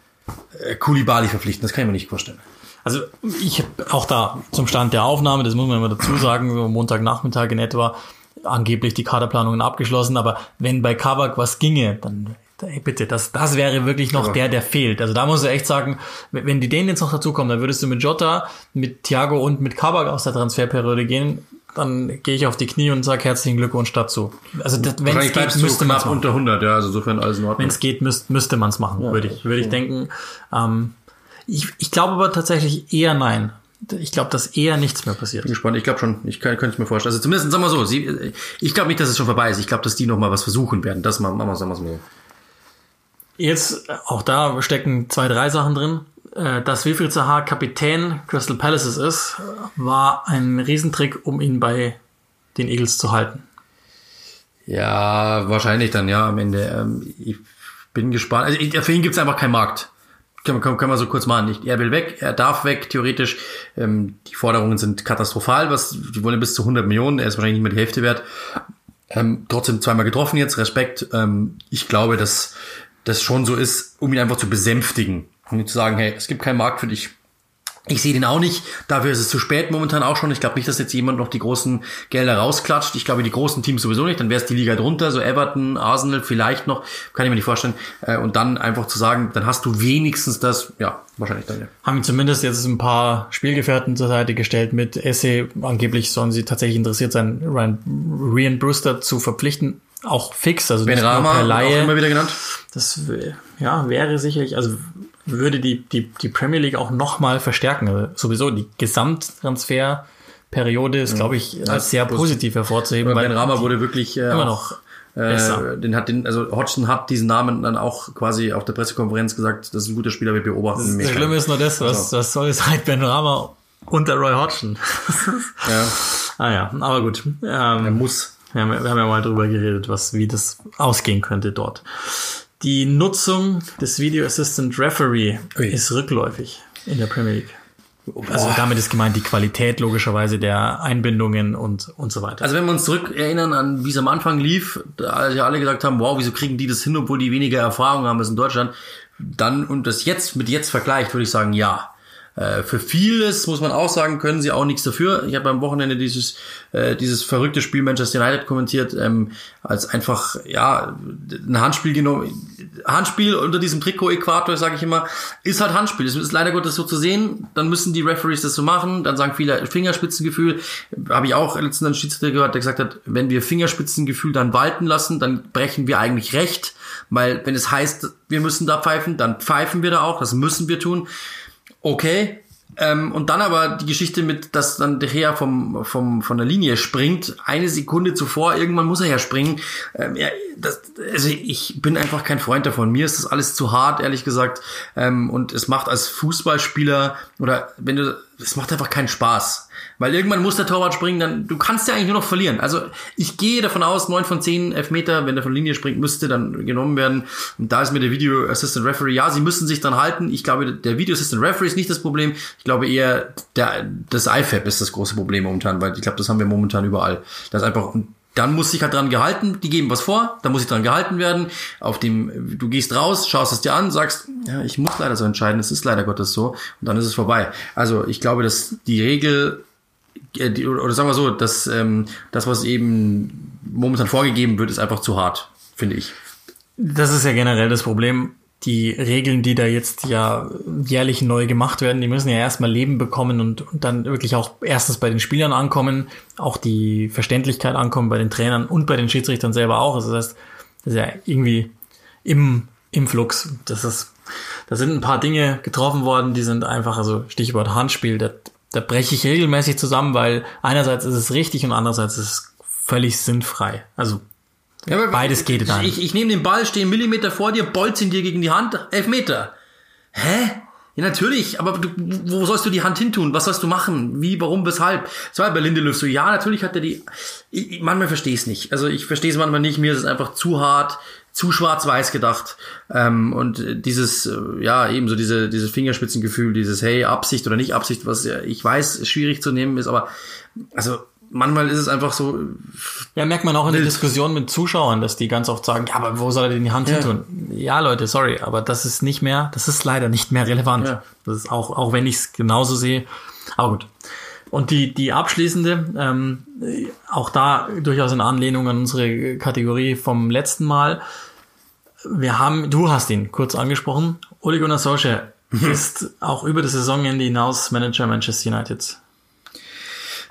Speaker 2: äh, Kulibali verpflichten, das kann ich mir nicht vorstellen.
Speaker 1: Also ich auch da zum Stand der Aufnahme, das muss man immer dazu sagen, Montagnachmittag in etwa, angeblich die Kaderplanungen abgeschlossen, aber wenn bei Kabak was ginge, dann ey, bitte, das, das wäre wirklich noch ja. der, der fehlt. Also da muss ich echt sagen, wenn die denen jetzt noch dazukommen, dann würdest du mit Jota, mit Thiago und mit Kabak aus der Transferperiode gehen, dann gehe ich auf die Knie und sage herzlichen Glückwunsch dazu. Also wenn es geht, müsste man
Speaker 2: unter 100, ja, also insofern alles in
Speaker 1: Ordnung. Wenn es geht, müsst, müsste man es machen, ja, würde ich, würde ich denken. Ähm, ich, ich glaube aber tatsächlich eher nein. Ich glaube, dass eher nichts mehr passiert.
Speaker 2: Bin gespannt. Ich glaube schon. Ich kann, könnte es mir vorstellen. Also zumindest, sagen wir so, sie, ich glaube nicht, dass es schon vorbei ist. Ich glaube, dass die noch mal was versuchen werden. Das machen wir, sagen wir so.
Speaker 1: Jetzt, auch da stecken zwei, drei Sachen drin. Äh, dass Wilfried Zaha Kapitän Crystal Palaces ist, war ein Riesentrick, um ihn bei den Eagles zu halten.
Speaker 2: Ja, wahrscheinlich dann, ja, am Ende. Ähm, ich bin gespannt. Also für ihn gibt es einfach keinen Markt. Können wir, können wir so kurz machen. er will weg, er darf weg, theoretisch. Ähm, die Forderungen sind katastrophal, was, die wollen bis zu 100 Millionen, er ist wahrscheinlich nicht mehr die Hälfte wert. Ähm, trotzdem zweimal getroffen jetzt, Respekt. Ähm, ich glaube, dass das schon so ist, um ihn einfach zu besänftigen. Und zu sagen, hey, es gibt keinen Markt für dich. Ich sehe den auch nicht. Dafür ist es zu spät momentan auch schon. Ich glaube nicht, dass jetzt jemand noch die großen Gelder rausklatscht. Ich glaube, die großen Teams sowieso nicht. Dann wäre es die Liga drunter, so Everton, Arsenal vielleicht noch. Kann ich mir nicht vorstellen. Äh, und dann einfach zu sagen, dann hast du wenigstens das, ja, wahrscheinlich dann ja.
Speaker 1: Haben zumindest jetzt ein paar Spielgefährten zur Seite gestellt mit Esse. Angeblich sollen sie tatsächlich interessiert sein, Ryan, Ryan Brewster zu verpflichten. Auch fix, also
Speaker 2: ben Rama, per Laie. auch immer wieder genannt.
Speaker 1: Das ja, wäre sicherlich, also würde die, die, die Premier League auch nochmal verstärken. Also sowieso die Gesamttransferperiode ist, glaube ich, als sehr positiv hervorzuheben.
Speaker 2: Ben Rama wurde wirklich äh, immer noch äh, den hat den, also Hodgson hat diesen Namen dann auch quasi auf der Pressekonferenz gesagt, das ist ein guter Spieler, wir beobachten
Speaker 1: Das, das Schlimme ist nur das, was, also. was soll es halt Ben Rama unter Roy Hodgson? ja. Ah ja, aber gut. Ähm,
Speaker 2: er muss.
Speaker 1: Wir haben, wir haben ja mal drüber geredet, was, wie das ausgehen könnte dort. Die Nutzung des Video Assistant Referee Ui. ist rückläufig in der Premier League. Also Boah. damit ist gemeint die Qualität logischerweise der Einbindungen und, und so weiter.
Speaker 2: Also wenn wir uns zurück erinnern an, wie es am Anfang lief, als ja alle gesagt haben, wow, wieso kriegen die das hin, obwohl die weniger Erfahrung haben als in Deutschland, dann und das jetzt mit jetzt vergleicht, würde ich sagen, ja. Äh, für vieles muss man auch sagen, können sie auch nichts dafür. Ich habe am Wochenende dieses äh, dieses verrückte Spiel Manchester United kommentiert, ähm, als einfach ja ein Handspiel genommen. Handspiel unter diesem Trikot-Äquator, sage ich immer, ist halt Handspiel. Es ist leider Gottes so zu sehen. Dann müssen die Referees das so machen. Dann sagen viele Fingerspitzengefühl. Habe ich auch letztens einen Schiedsrichter gehört, der gesagt hat, wenn wir Fingerspitzengefühl dann walten lassen, dann brechen wir eigentlich recht. Weil wenn es heißt, wir müssen da pfeifen, dann pfeifen wir da auch. Das müssen wir tun okay. Ähm, und dann aber die Geschichte mit, dass dann der Herr vom, vom, von der Linie springt, eine Sekunde zuvor, irgendwann muss er ja springen. Ähm, ja, das, also ich bin einfach kein Freund davon. Mir ist das alles zu hart, ehrlich gesagt. Ähm, und es macht als Fußballspieler oder wenn du, es macht einfach keinen Spaß. Weil irgendwann muss der Torwart springen, dann, du kannst ja eigentlich nur noch verlieren. Also ich gehe davon aus, neun von zehn Elfmeter, wenn der von Linie springt, müsste dann genommen werden. Und da ist mir der Video Assistant Referee, ja, sie müssen sich dann halten. Ich glaube, der Video Assistant Referee ist nicht das Problem. Ich glaube eher, der, das IFAB ist das große Problem momentan, weil ich glaube, das haben wir momentan überall. Das ist einfach, dann muss sich halt dran gehalten, die geben was vor, da muss ich dran gehalten werden. Auf dem, du gehst raus, schaust es dir an, sagst, ja, ich muss leider so entscheiden, es ist leider Gottes so, und dann ist es vorbei. Also ich glaube, dass die Regel oder sagen wir so, dass ähm, das, was eben momentan vorgegeben wird, ist einfach zu hart, finde ich.
Speaker 1: Das ist ja generell das Problem. Die Regeln, die da jetzt ja jährlich neu gemacht werden, die müssen ja erstmal Leben bekommen und, und dann wirklich auch erstens bei den Spielern ankommen, auch die Verständlichkeit ankommen bei den Trainern und bei den Schiedsrichtern selber auch. Also das heißt, das ist ja irgendwie im, im Flux. Das ist, da sind ein paar Dinge getroffen worden, die sind einfach, also Stichwort Handspiel, das da breche ich regelmäßig zusammen, weil einerseits ist es richtig und andererseits ist es völlig sinnfrei. Also ja, beides geht dann.
Speaker 2: Ich, ich nehme den Ball, stehe einen Millimeter vor dir, bolz ihn dir gegen die Hand, elf Meter. Hä? Ja, natürlich, aber du, wo sollst du die Hand hintun? Was sollst du machen? Wie, warum, weshalb? So bei Lindelöf so, ja, natürlich hat er die. Ich, manchmal verstehe ich es nicht. Also ich verstehe es manchmal nicht, mir ist es einfach zu hart zu schwarz-weiß gedacht. Ähm, und dieses, äh, ja, eben so diese, dieses Fingerspitzengefühl, dieses, hey, Absicht oder nicht Absicht, was ja, ich weiß, schwierig zu nehmen ist, aber also manchmal ist es einfach so.
Speaker 1: Ja, merkt man auch in der Diskussion mit Zuschauern, dass die ganz oft sagen, ja, aber wo soll er denn die Hand ja. hin tun? Ja, Leute, sorry, aber das ist nicht mehr, das ist leider nicht mehr relevant. Ja. Das ist auch, auch wenn ich es genauso sehe. Aber gut. Und die, die abschließende, ähm, auch da durchaus in Anlehnung an unsere Kategorie vom letzten Mal. Wir haben, du hast ihn kurz angesprochen, Ole Gunnar Solskjaer ist auch über das Saisonende hinaus Manager Manchester United.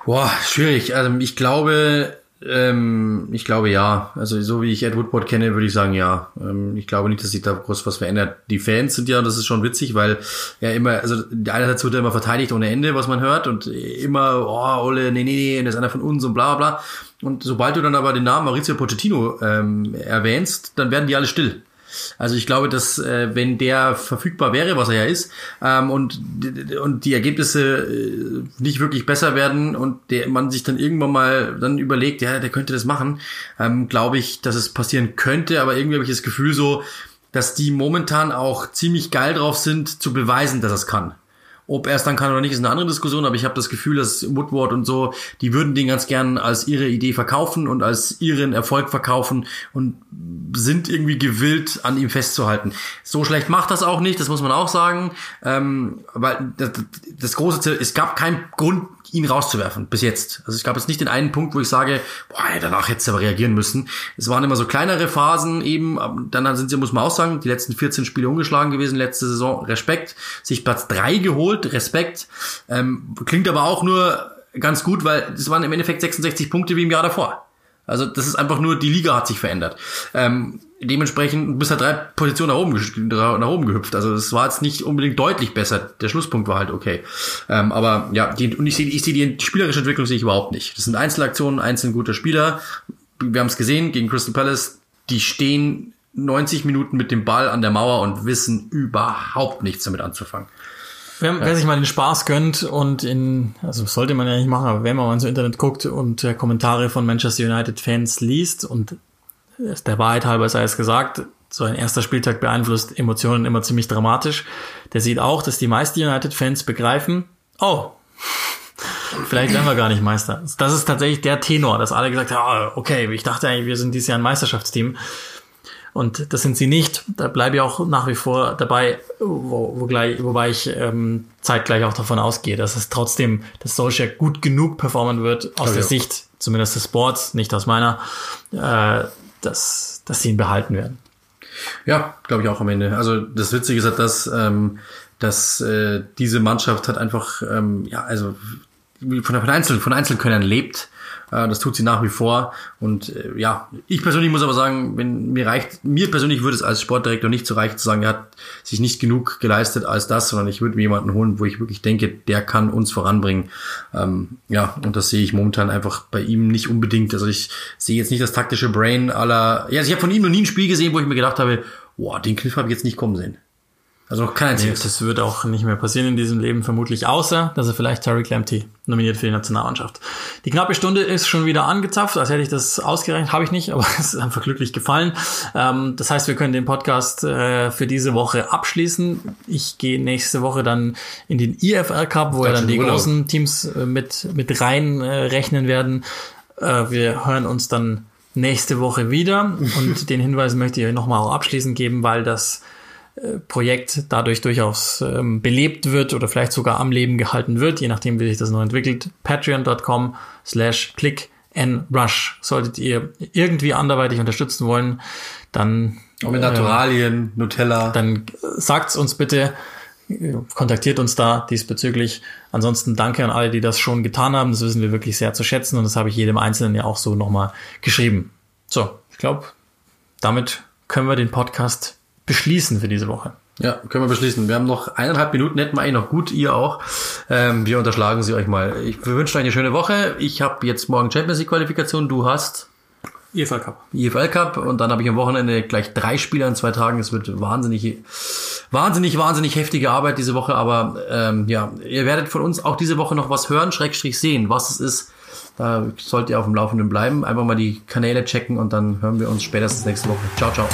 Speaker 2: Boah, schwierig. Also ich glaube, ähm, ich glaube ja. Also so wie ich Ed Woodward kenne, würde ich sagen ja. Ähm, ich glaube nicht, dass sich da groß was verändert. Die Fans sind ja, das ist schon witzig, weil er immer, also einerseits wird er immer verteidigt ohne Ende, was man hört und immer, oh, Ole, nee, nee, nee, das ist einer von uns und bla bla. Und sobald du dann aber den Namen Maurizio Pochettino ähm, erwähnst, dann werden die alle still. Also ich glaube, dass äh, wenn der verfügbar wäre, was er ja ist, ähm, und, und die Ergebnisse äh, nicht wirklich besser werden und der man sich dann irgendwann mal dann überlegt, ja, der könnte das machen, ähm, glaube ich, dass es passieren könnte, aber irgendwie habe ich das Gefühl so, dass die momentan auch ziemlich geil drauf sind, zu beweisen, dass es kann. Ob er es dann kann oder nicht, ist eine andere Diskussion, aber ich habe das Gefühl, dass Woodward und so, die würden den ganz gern als ihre Idee verkaufen und als ihren Erfolg verkaufen und sind irgendwie gewillt, an ihm festzuhalten. So schlecht macht das auch nicht, das muss man auch sagen. Ähm, weil das, das große Ziel, es gab keinen Grund, ihn rauszuwerfen, bis jetzt. Also es gab jetzt nicht den einen Punkt, wo ich sage, boah, danach hätte aber reagieren müssen. Es waren immer so kleinere Phasen eben, dann sind sie, muss man auch sagen, die letzten 14 Spiele ungeschlagen gewesen, letzte Saison, Respekt, sich Platz drei geholt, Respekt, ähm, klingt aber auch nur ganz gut, weil das waren im Endeffekt 66 Punkte wie im Jahr davor. Also das ist einfach nur, die Liga hat sich verändert. Ähm, dementsprechend bist halt drei Positionen nach oben, nach oben gehüpft. Also es war jetzt nicht unbedingt deutlich besser. Der Schlusspunkt war halt okay. Ähm, aber ja, die, und ich sehe ich seh die spielerische Entwicklung sehe ich überhaupt nicht. Das sind Einzelaktionen, einzeln guter Spieler. Wir haben es gesehen gegen Crystal Palace. Die stehen 90 Minuten mit dem Ball an der Mauer und wissen überhaupt nichts damit anzufangen.
Speaker 1: Wer, wer sich mal den Spaß gönnt und in, also sollte man ja nicht machen, aber wenn man mal ins Internet guckt und äh, Kommentare von Manchester United Fans liest und der Wahrheit halber sei es gesagt, so ein erster Spieltag beeinflusst Emotionen immer ziemlich dramatisch. Der sieht auch, dass die meisten United-Fans begreifen, oh, vielleicht werden wir gar nicht Meister. Das ist tatsächlich der Tenor, dass alle gesagt haben, oh, okay, ich dachte eigentlich, wir sind dieses Jahr ein Meisterschaftsteam. Und das sind sie nicht. Da bleibe ich auch nach wie vor dabei, wo, wo gleich, wobei ich ähm, zeitgleich auch davon ausgehe, dass es trotzdem, dass Solskjaer gut genug performen wird, aus okay. der Sicht zumindest des Sports, nicht aus meiner, äh, dass, dass sie ihn behalten werden.
Speaker 2: Ja, glaube ich auch am Ende. Also das Witzige ist halt, dass, ähm, dass äh, diese Mannschaft hat einfach, ähm, ja, also von, von, Einzel von Einzelkönnern lebt das tut sie nach wie vor. Und äh, ja, ich persönlich muss aber sagen, wenn mir reicht, mir persönlich würde es als Sportdirektor nicht so reichen zu sagen, er hat sich nicht genug geleistet als das, sondern ich würde mir jemanden holen, wo ich wirklich denke, der kann uns voranbringen. Ähm, ja, und das sehe ich momentan einfach bei ihm nicht unbedingt. Also ich sehe jetzt nicht das taktische Brain aller. Ja, also ich habe von ihm noch nie ein Spiel gesehen, wo ich mir gedacht habe, boah, den Kniff habe ich jetzt nicht kommen sehen. Also noch kein einziges.
Speaker 1: Nee, das wird auch nicht mehr passieren in diesem Leben, vermutlich, außer, dass er vielleicht Tariq Lamptey nominiert für die Nationalmannschaft. Die knappe Stunde ist schon wieder angezapft, als hätte ich das ausgerechnet, habe ich nicht, aber es ist einfach glücklich gefallen. Ähm, das heißt, wir können den Podcast äh, für diese Woche abschließen. Ich gehe nächste Woche dann in den IFL Cup, wo ja dann die Urlaub. großen Teams äh, mit, mit rein äh, rechnen werden. Äh, wir hören uns dann nächste Woche wieder und den Hinweis möchte ich euch nochmal auch abschließend geben, weil das Projekt dadurch durchaus ähm, belebt wird oder vielleicht sogar am Leben gehalten wird, je nachdem, wie sich das noch entwickelt. Patreon.com slash click and rush. Solltet ihr irgendwie anderweitig unterstützen wollen, dann
Speaker 2: auch mit Naturalien, äh, Nutella.
Speaker 1: Dann sagt's uns bitte, kontaktiert uns da diesbezüglich. Ansonsten danke an alle, die das schon getan haben. Das wissen wir wirklich sehr zu schätzen und das habe ich jedem Einzelnen ja auch so nochmal geschrieben. So, ich glaube, damit können wir den Podcast beschließen für diese Woche.
Speaker 2: Ja, können wir beschließen. Wir haben noch eineinhalb Minuten, hätten wir eigentlich noch gut, ihr auch. Ähm, wir unterschlagen sie euch mal. Ich wünsche euch eine schöne Woche. Ich habe jetzt morgen Champions League Qualifikation, du hast
Speaker 1: EFL Cup.
Speaker 2: EFL Cup und dann habe ich am Wochenende gleich drei Spiele in zwei Tagen. Es wird wahnsinnig, wahnsinnig, wahnsinnig heftige Arbeit diese Woche. Aber ähm, ja, ihr werdet von uns auch diese Woche noch was hören, Schrägstrich sehen, was es ist. Da sollt ihr auf dem Laufenden bleiben. Einfach mal die Kanäle checken und dann hören wir uns spätestens nächste Woche. Ciao, ciao.